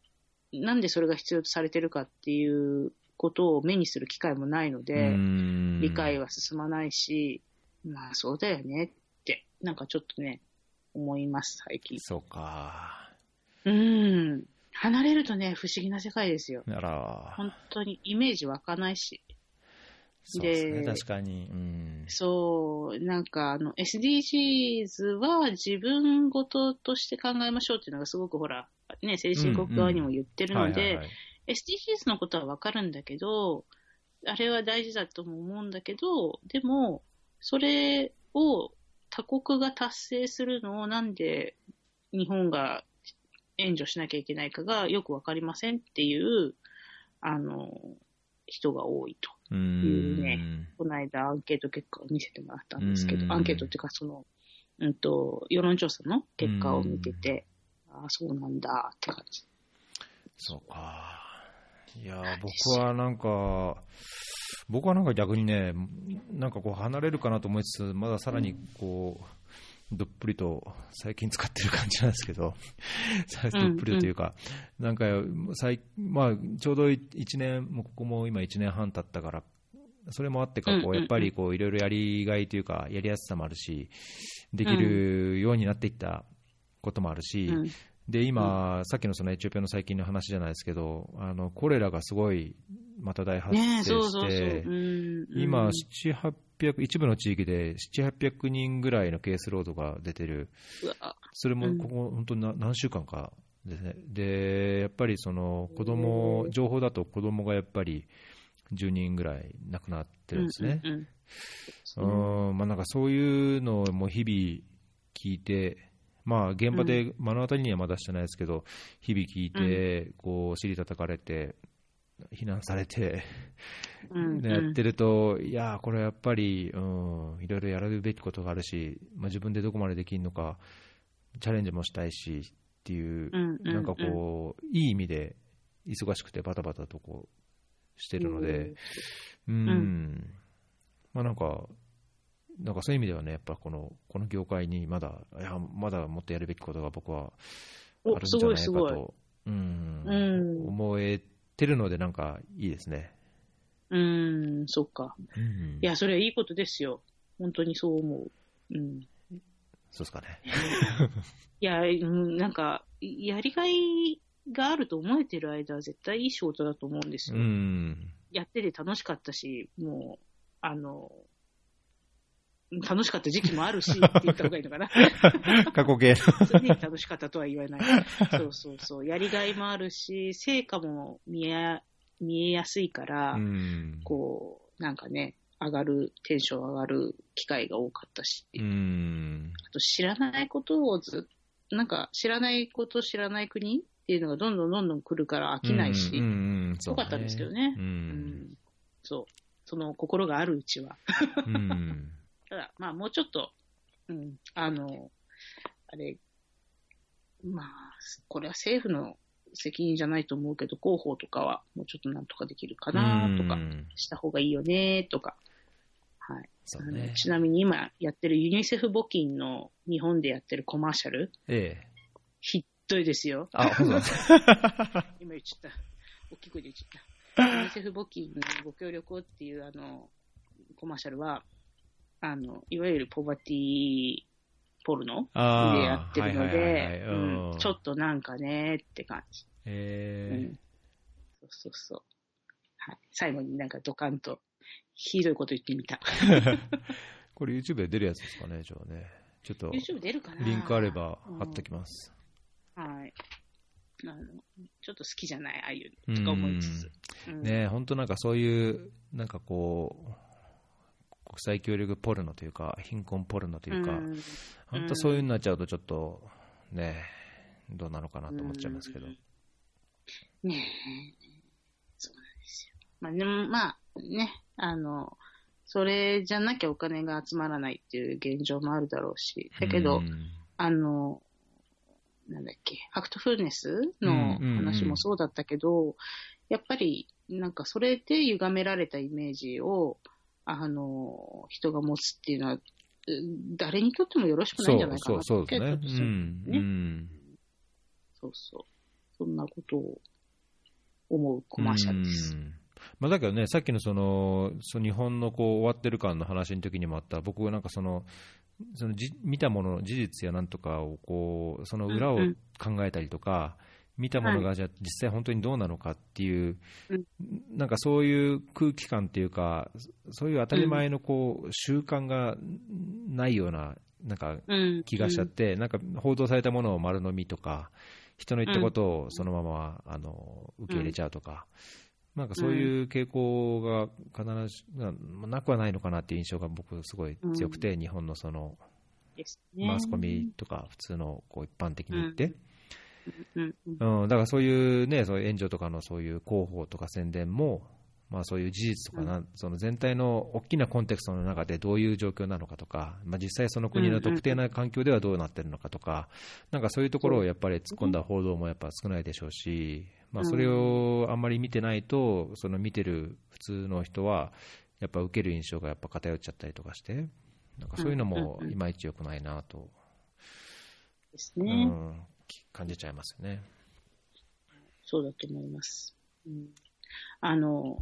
なんでそれが必要とされてるかっていうことを目にする機会もないので、うん理解は進まないし、まあそうだよねって、なんかちょっとね、思います、最近。そうか。うん。離れるとね、不思議な世界ですよ。あら。本当にイメージ湧かないし。そうですね、で確かに。うん。そう、なんかあの SDGs は自分ごととして考えましょうっていうのがすごくほら、ね、先進国側にも言ってるので SDGs のことはわかるんだけど、あれは大事だとも思うんだけど、でも、それを他国が達成するのをなんで日本が援助しなきゃいけないかがよくわかりませんっていう、あの、人が多いと。ういうねん。この間アンケート結果を見せてもらったんですけど、うんアンケートっていうかその、うんと、世論調査の結果を見てて、ああ、そうなんだって感じ。そうか。いやー、僕はなんか、僕はなんか逆にね、なんかこう離れるかなと思いつつ、まださらにこう、どっぷりと最近使ってる感じなんですけど、どっぷりというか、なんか最、まあ、ちょうど1年、もうここも今1年半経ったから、それもあってか、こうやっぱりこういろいろやりがいというか、やりやすさもあるし、できるようになっていったこともあるし、うん。で今、さっきのそのエチオピアの最近の話じゃないですけど、あのコレラがすごいまた大発生。して、うん今、う。ん。7、800、一部の地域で7、800人ぐらいのケースロードが出てる、それもここ、本当にな何週間かですね、でやっぱりその子供情報だと子供がやっぱり10人ぐらい亡くなってるんですね。なんかそういうのも日々聞いて、まあ、現場で目の当たりにはまだしてないですけど、日々聞いて、こう尻叩かれて、非難されて、うんうん。やってると、いやー、これやっぱり、うん、いろいろやるべきことがあるし、まあ、自分でどこまでできるのか、チャレンジもしたいしっていう、なんかこう、いい意味で忙しくてバタバタとこうしてるので、うん、ん。まあなんか、なんかそういう意味ではね、やっぱこのこの業界にまだ、いや、まだもっとやるべきことが僕はあるんじゃないか。と、うん。うん。思えてるので、なんかいいですね。うん、そっか。うんいや、それはいいことですよ。本当にそう思う。うん。そうですかね。いや、うん、なんか、やりがいがあると思えてる間は絶対いい仕事だと思うんですうよ。ん。やってて楽しかったし、もう、あの、楽しかった時期もあるし って言った方がいいのかな。過去形常に楽しかったとは言わない。そうそうそう。やりがいもあるし、成果も見え、見えやすいから、の。うん。こう、なんかね、上がる、テンション上がる機会が多かったし、うん。あと知らないことをずっなんか知らないこと、知らない国っていうのがどんどんどんどん来るから飽きないし、うんうんうんかったんですけどねう。うんんそう。その心があるうちは。うん。ただ、まあもうちょっと、うん、あの、あれ、まあ、これは政府の責任じゃないと思うけど、広報とかはもうちょっとなんとかできるかなとかう、んした方がいいよねとか、はい。あのそうね。ちなみに今やってるユニセフ募金の日本でやってるコマーシャル、ええ。ひっどいですよ。あ、本当だ。今言っちゃった。大きく言っちゃった。ユニセフ募金にご協力をっていうあの、コマーシャルは、あの、いわゆるポバティポルノでやってるので、ちょっとなんかねって感じ。うえん。そうそうそう。はい。最後になんかドカンと、ひどいこと言ってみた。え。これ YouTube で出るやつですかね、じゃあね。ちょっと YouTube 出るかなリンクあればうん貼っときます。はい。あの、ちょっと好きじゃない、ああいうのとか思いつつ。うんね本当なんかそういう、なんかこう、国際協力ポルノというか、貧困ポルノというか、ん本当そういうになっちゃうとちょっと、ねどうなのかなと思っちゃいますけど。ねえ。そうなんですよ。まあ、でもまあ、ね、あの、それじゃなきゃお金が集まらないっていう現状もあるだろうし、だけど、うんあの、なんだっけ、ファクトフルネスの話もそうだったけど、やっぱり、なんかそれで歪められたイメージを、あの、人が持つっていうのは、うん誰にとってもよろしくないんじゃないかそうなそうそうですね。ねうんそうそう。そんなことを思うコマーシャルですう。んまあ、だけどね、さっきのそのその日本のこう終わってる感の話の時にもあった、僕はなんかその、そのじ見たものの事実やなんとかをこう、その裏をうんうん考えたりとか、見たものがじゃあ実際本当にどうなのかっていう、うん。なんかそういう空気感っていうか、そういう当たり前のこう習慣がないような、なんかうん。気がしちゃって、なんか報道されたものを丸飲みとか、人の言ったことをそのまま、あの受け入れちゃうとか、なんかそういう傾向が必ずななくはないのかなっていう印象が僕、すごい強くて、日本のその。マスコミとか、普通のこう一般的に言って、うんうん。うん、だからそういうね、そういう援助とかのそういう広報とか宣伝も、まあ、そういう事実とかな、その全体の大きなコンテクストの中でどういう状況なのかとか、まあ、実際その国の特定な環境ではどうなってるのかとか、なんかそういうところをやっぱり突っ込んだ報道もやっぱ少ないでしょうし、まあ、それをあんまり見てないと、その見てる普通の人は、やっぱ受ける印象がやっぱ偏っちゃったりとかして、なんかそういうのもいまいち良くないなと、うですね。ん、感じちゃいますよね。そうだと思います。うん、あの、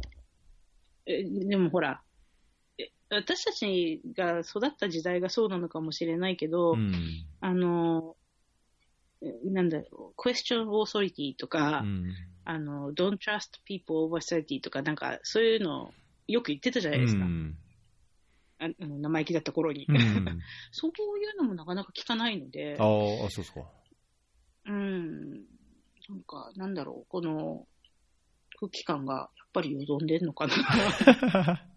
えでもほら、え私たちが育った時代がそうなのかもしれないけど、うんあの、えなんだろう、question authority とか、うんあの、don't trust people over 30とか、なんかそういうのよく言ってたじゃないですか。うんああの生意気だった頃に。うん そういうのもなかなか聞かないので、あーあ、そうですか。うん、なんか、なんだろう、この空気感がやっぱりよどんでんのかな。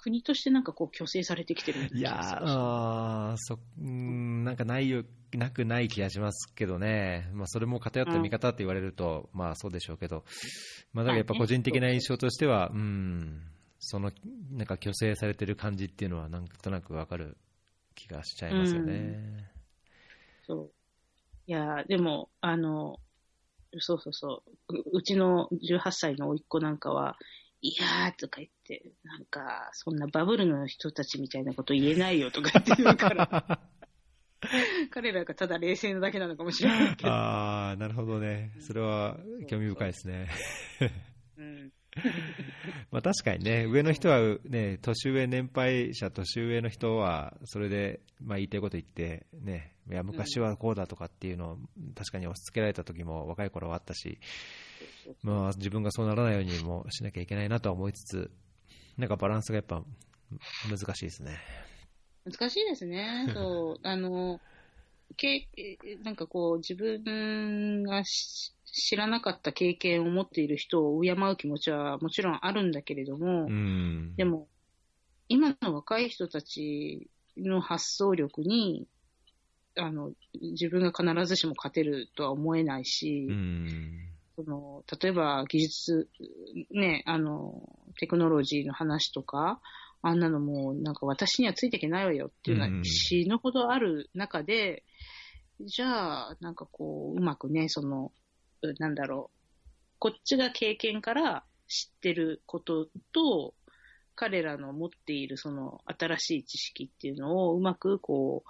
国としてなんかこう、虚勢されてきてるいやーそ、うん、なんかないよ、なくない気がしますけどね、まあ、それも偏った見方って言われると、まあそうでしょうけど、まあ、だからやっぱ個人的な印象としては、うん、そのなんか虚勢されてる感じっていうのは、なんとなくわかる気がしちゃいますよね。そう。いや、でも、あの、そうそうそう。ううちの18歳の甥っ子なんかは、いやーとか言って、なんか、そんなバブルの人たちみたいなこと言えないよとか言って言うから、彼らがただ冷静なだけなのかもしれないけど。ああ、なるほどね、それは興味深いですね。うん。まあ確かにね、上の人は、ね、年上、年配者、年上の人は、それで、まあ、言いたいこと言って、ね、いや昔はこうだとかっていうのを、確かに押し付けられた時も若い頃はあったし、まあ、自分がそうならないようにもしなきゃいけないなとは思いつつ、なんかバランスがやっぱ難しいですね。難しいですね。そう。あの、けえなんかこう、自分がし知らなかった経験を持っている人を敬う気持ちはもちろんあるんだけれども、うん。でも、今の若い人たちの発想力に、あの、自分が必ずしも勝てるとは思えないし、うん。その例えば技術、ね、あの、テクノロジーの話とか、あんなのもうなんか私にはついていけないわよっていうのうんは死ぬほどある中で、じゃあ、なんかこう、うまくね、その、うなんだろう、こっちが経験から知ってることと、彼らの持っているその新しい知識っていうのをうまくこ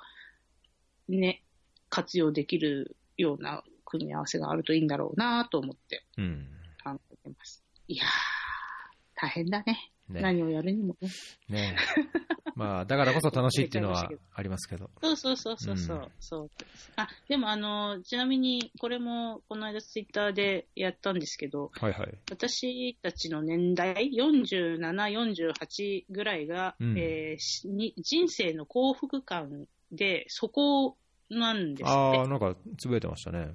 う、ね、活用できるような組み合わせがあるといいんだろうなと思ってうん。考えてます。いやー、大変だね。ね。何をやるにもね。ねまあ、だからこそ楽しいっていうのはありますけど。そうそうそうそうそう。うんそうあ、でもあの、ちなみに、これもこの間ツイッターでやったんですけど、はいはい。私たちの年代、47、48ぐらいが、うんえーしに人生の幸福感で、そこなんですああ。なんか、つぶやいてましたね。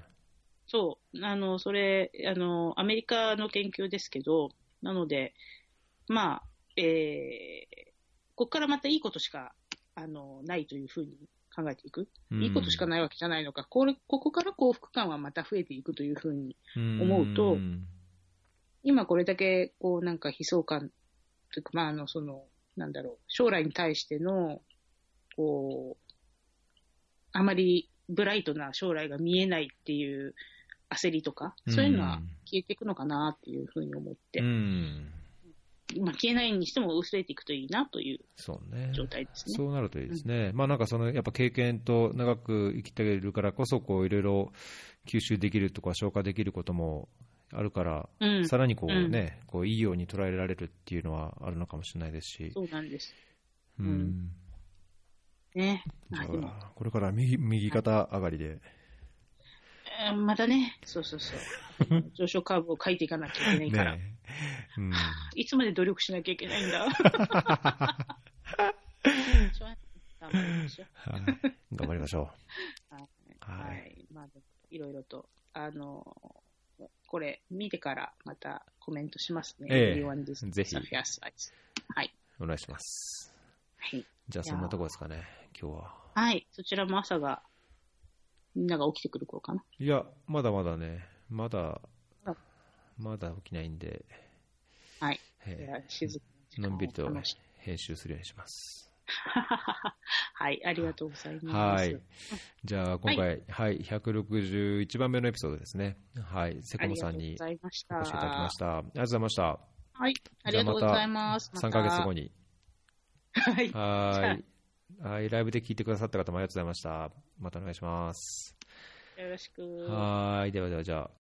そう。あの、それ、あの、アメリカの研究ですけど、なので、まあ、えー、ここからまたいいことしか、あの、ないというふうに考えていく。いいことしかないわけじゃないのか、これ、ここから幸福感はまた増えていくというふうに思うとん今これだけ、こう、なんか悲壮感というか、まあ、あの、その、なんだろう、将来に対しての、こう、あまりブライトな将来が見えないっていう焦りとか、そういうのは消えていくのかなっていうふうに思って、うん。まあ、消えないにしても薄れていくといいなという。状態ですね。そうなるといいですね。まあなんかその、やっぱ経験と長く生きているからこそ、こういろいろ吸収できるとか消化できることもあるから、うん、さらにこうね、こういいように捉えられるっていうのはあるのかもしれないですし。そうなんです。うん。うんね。これから右右肩上がりで。えーまたね、そうそうそう。上昇カーブを書いていかなきゃいけないから。ねえうん。いつまで努力しなきゃいけないんだ。頑張りましょうはい頑張りましょはい。う。は。はいい。まあ、いろいろと、あの、これ、見てからまたコメントしますね。ええぜひはい。お願いします。はい。じゃあそんなとこですかね、今日は。はい。そちらも朝が、みんなが起きてくる頃かな。いや、まだまだね、まだあ、まだ起きないんで、はい。えでは静のんびりと編集するようにします。はい。ありがとうございます。はい。じゃあ、今回、はい、161番目のエピソードですね。はい、セコムさんにありがとうございました。お越しいただきました。ありがとうございました。はい。ありがとうございます。3ヶ月後に。に。はい。はーい。はい、ライブで聞いてくださった方もありがとうございました。またお願いします。よろしく。はーい。ではでは、じゃあ。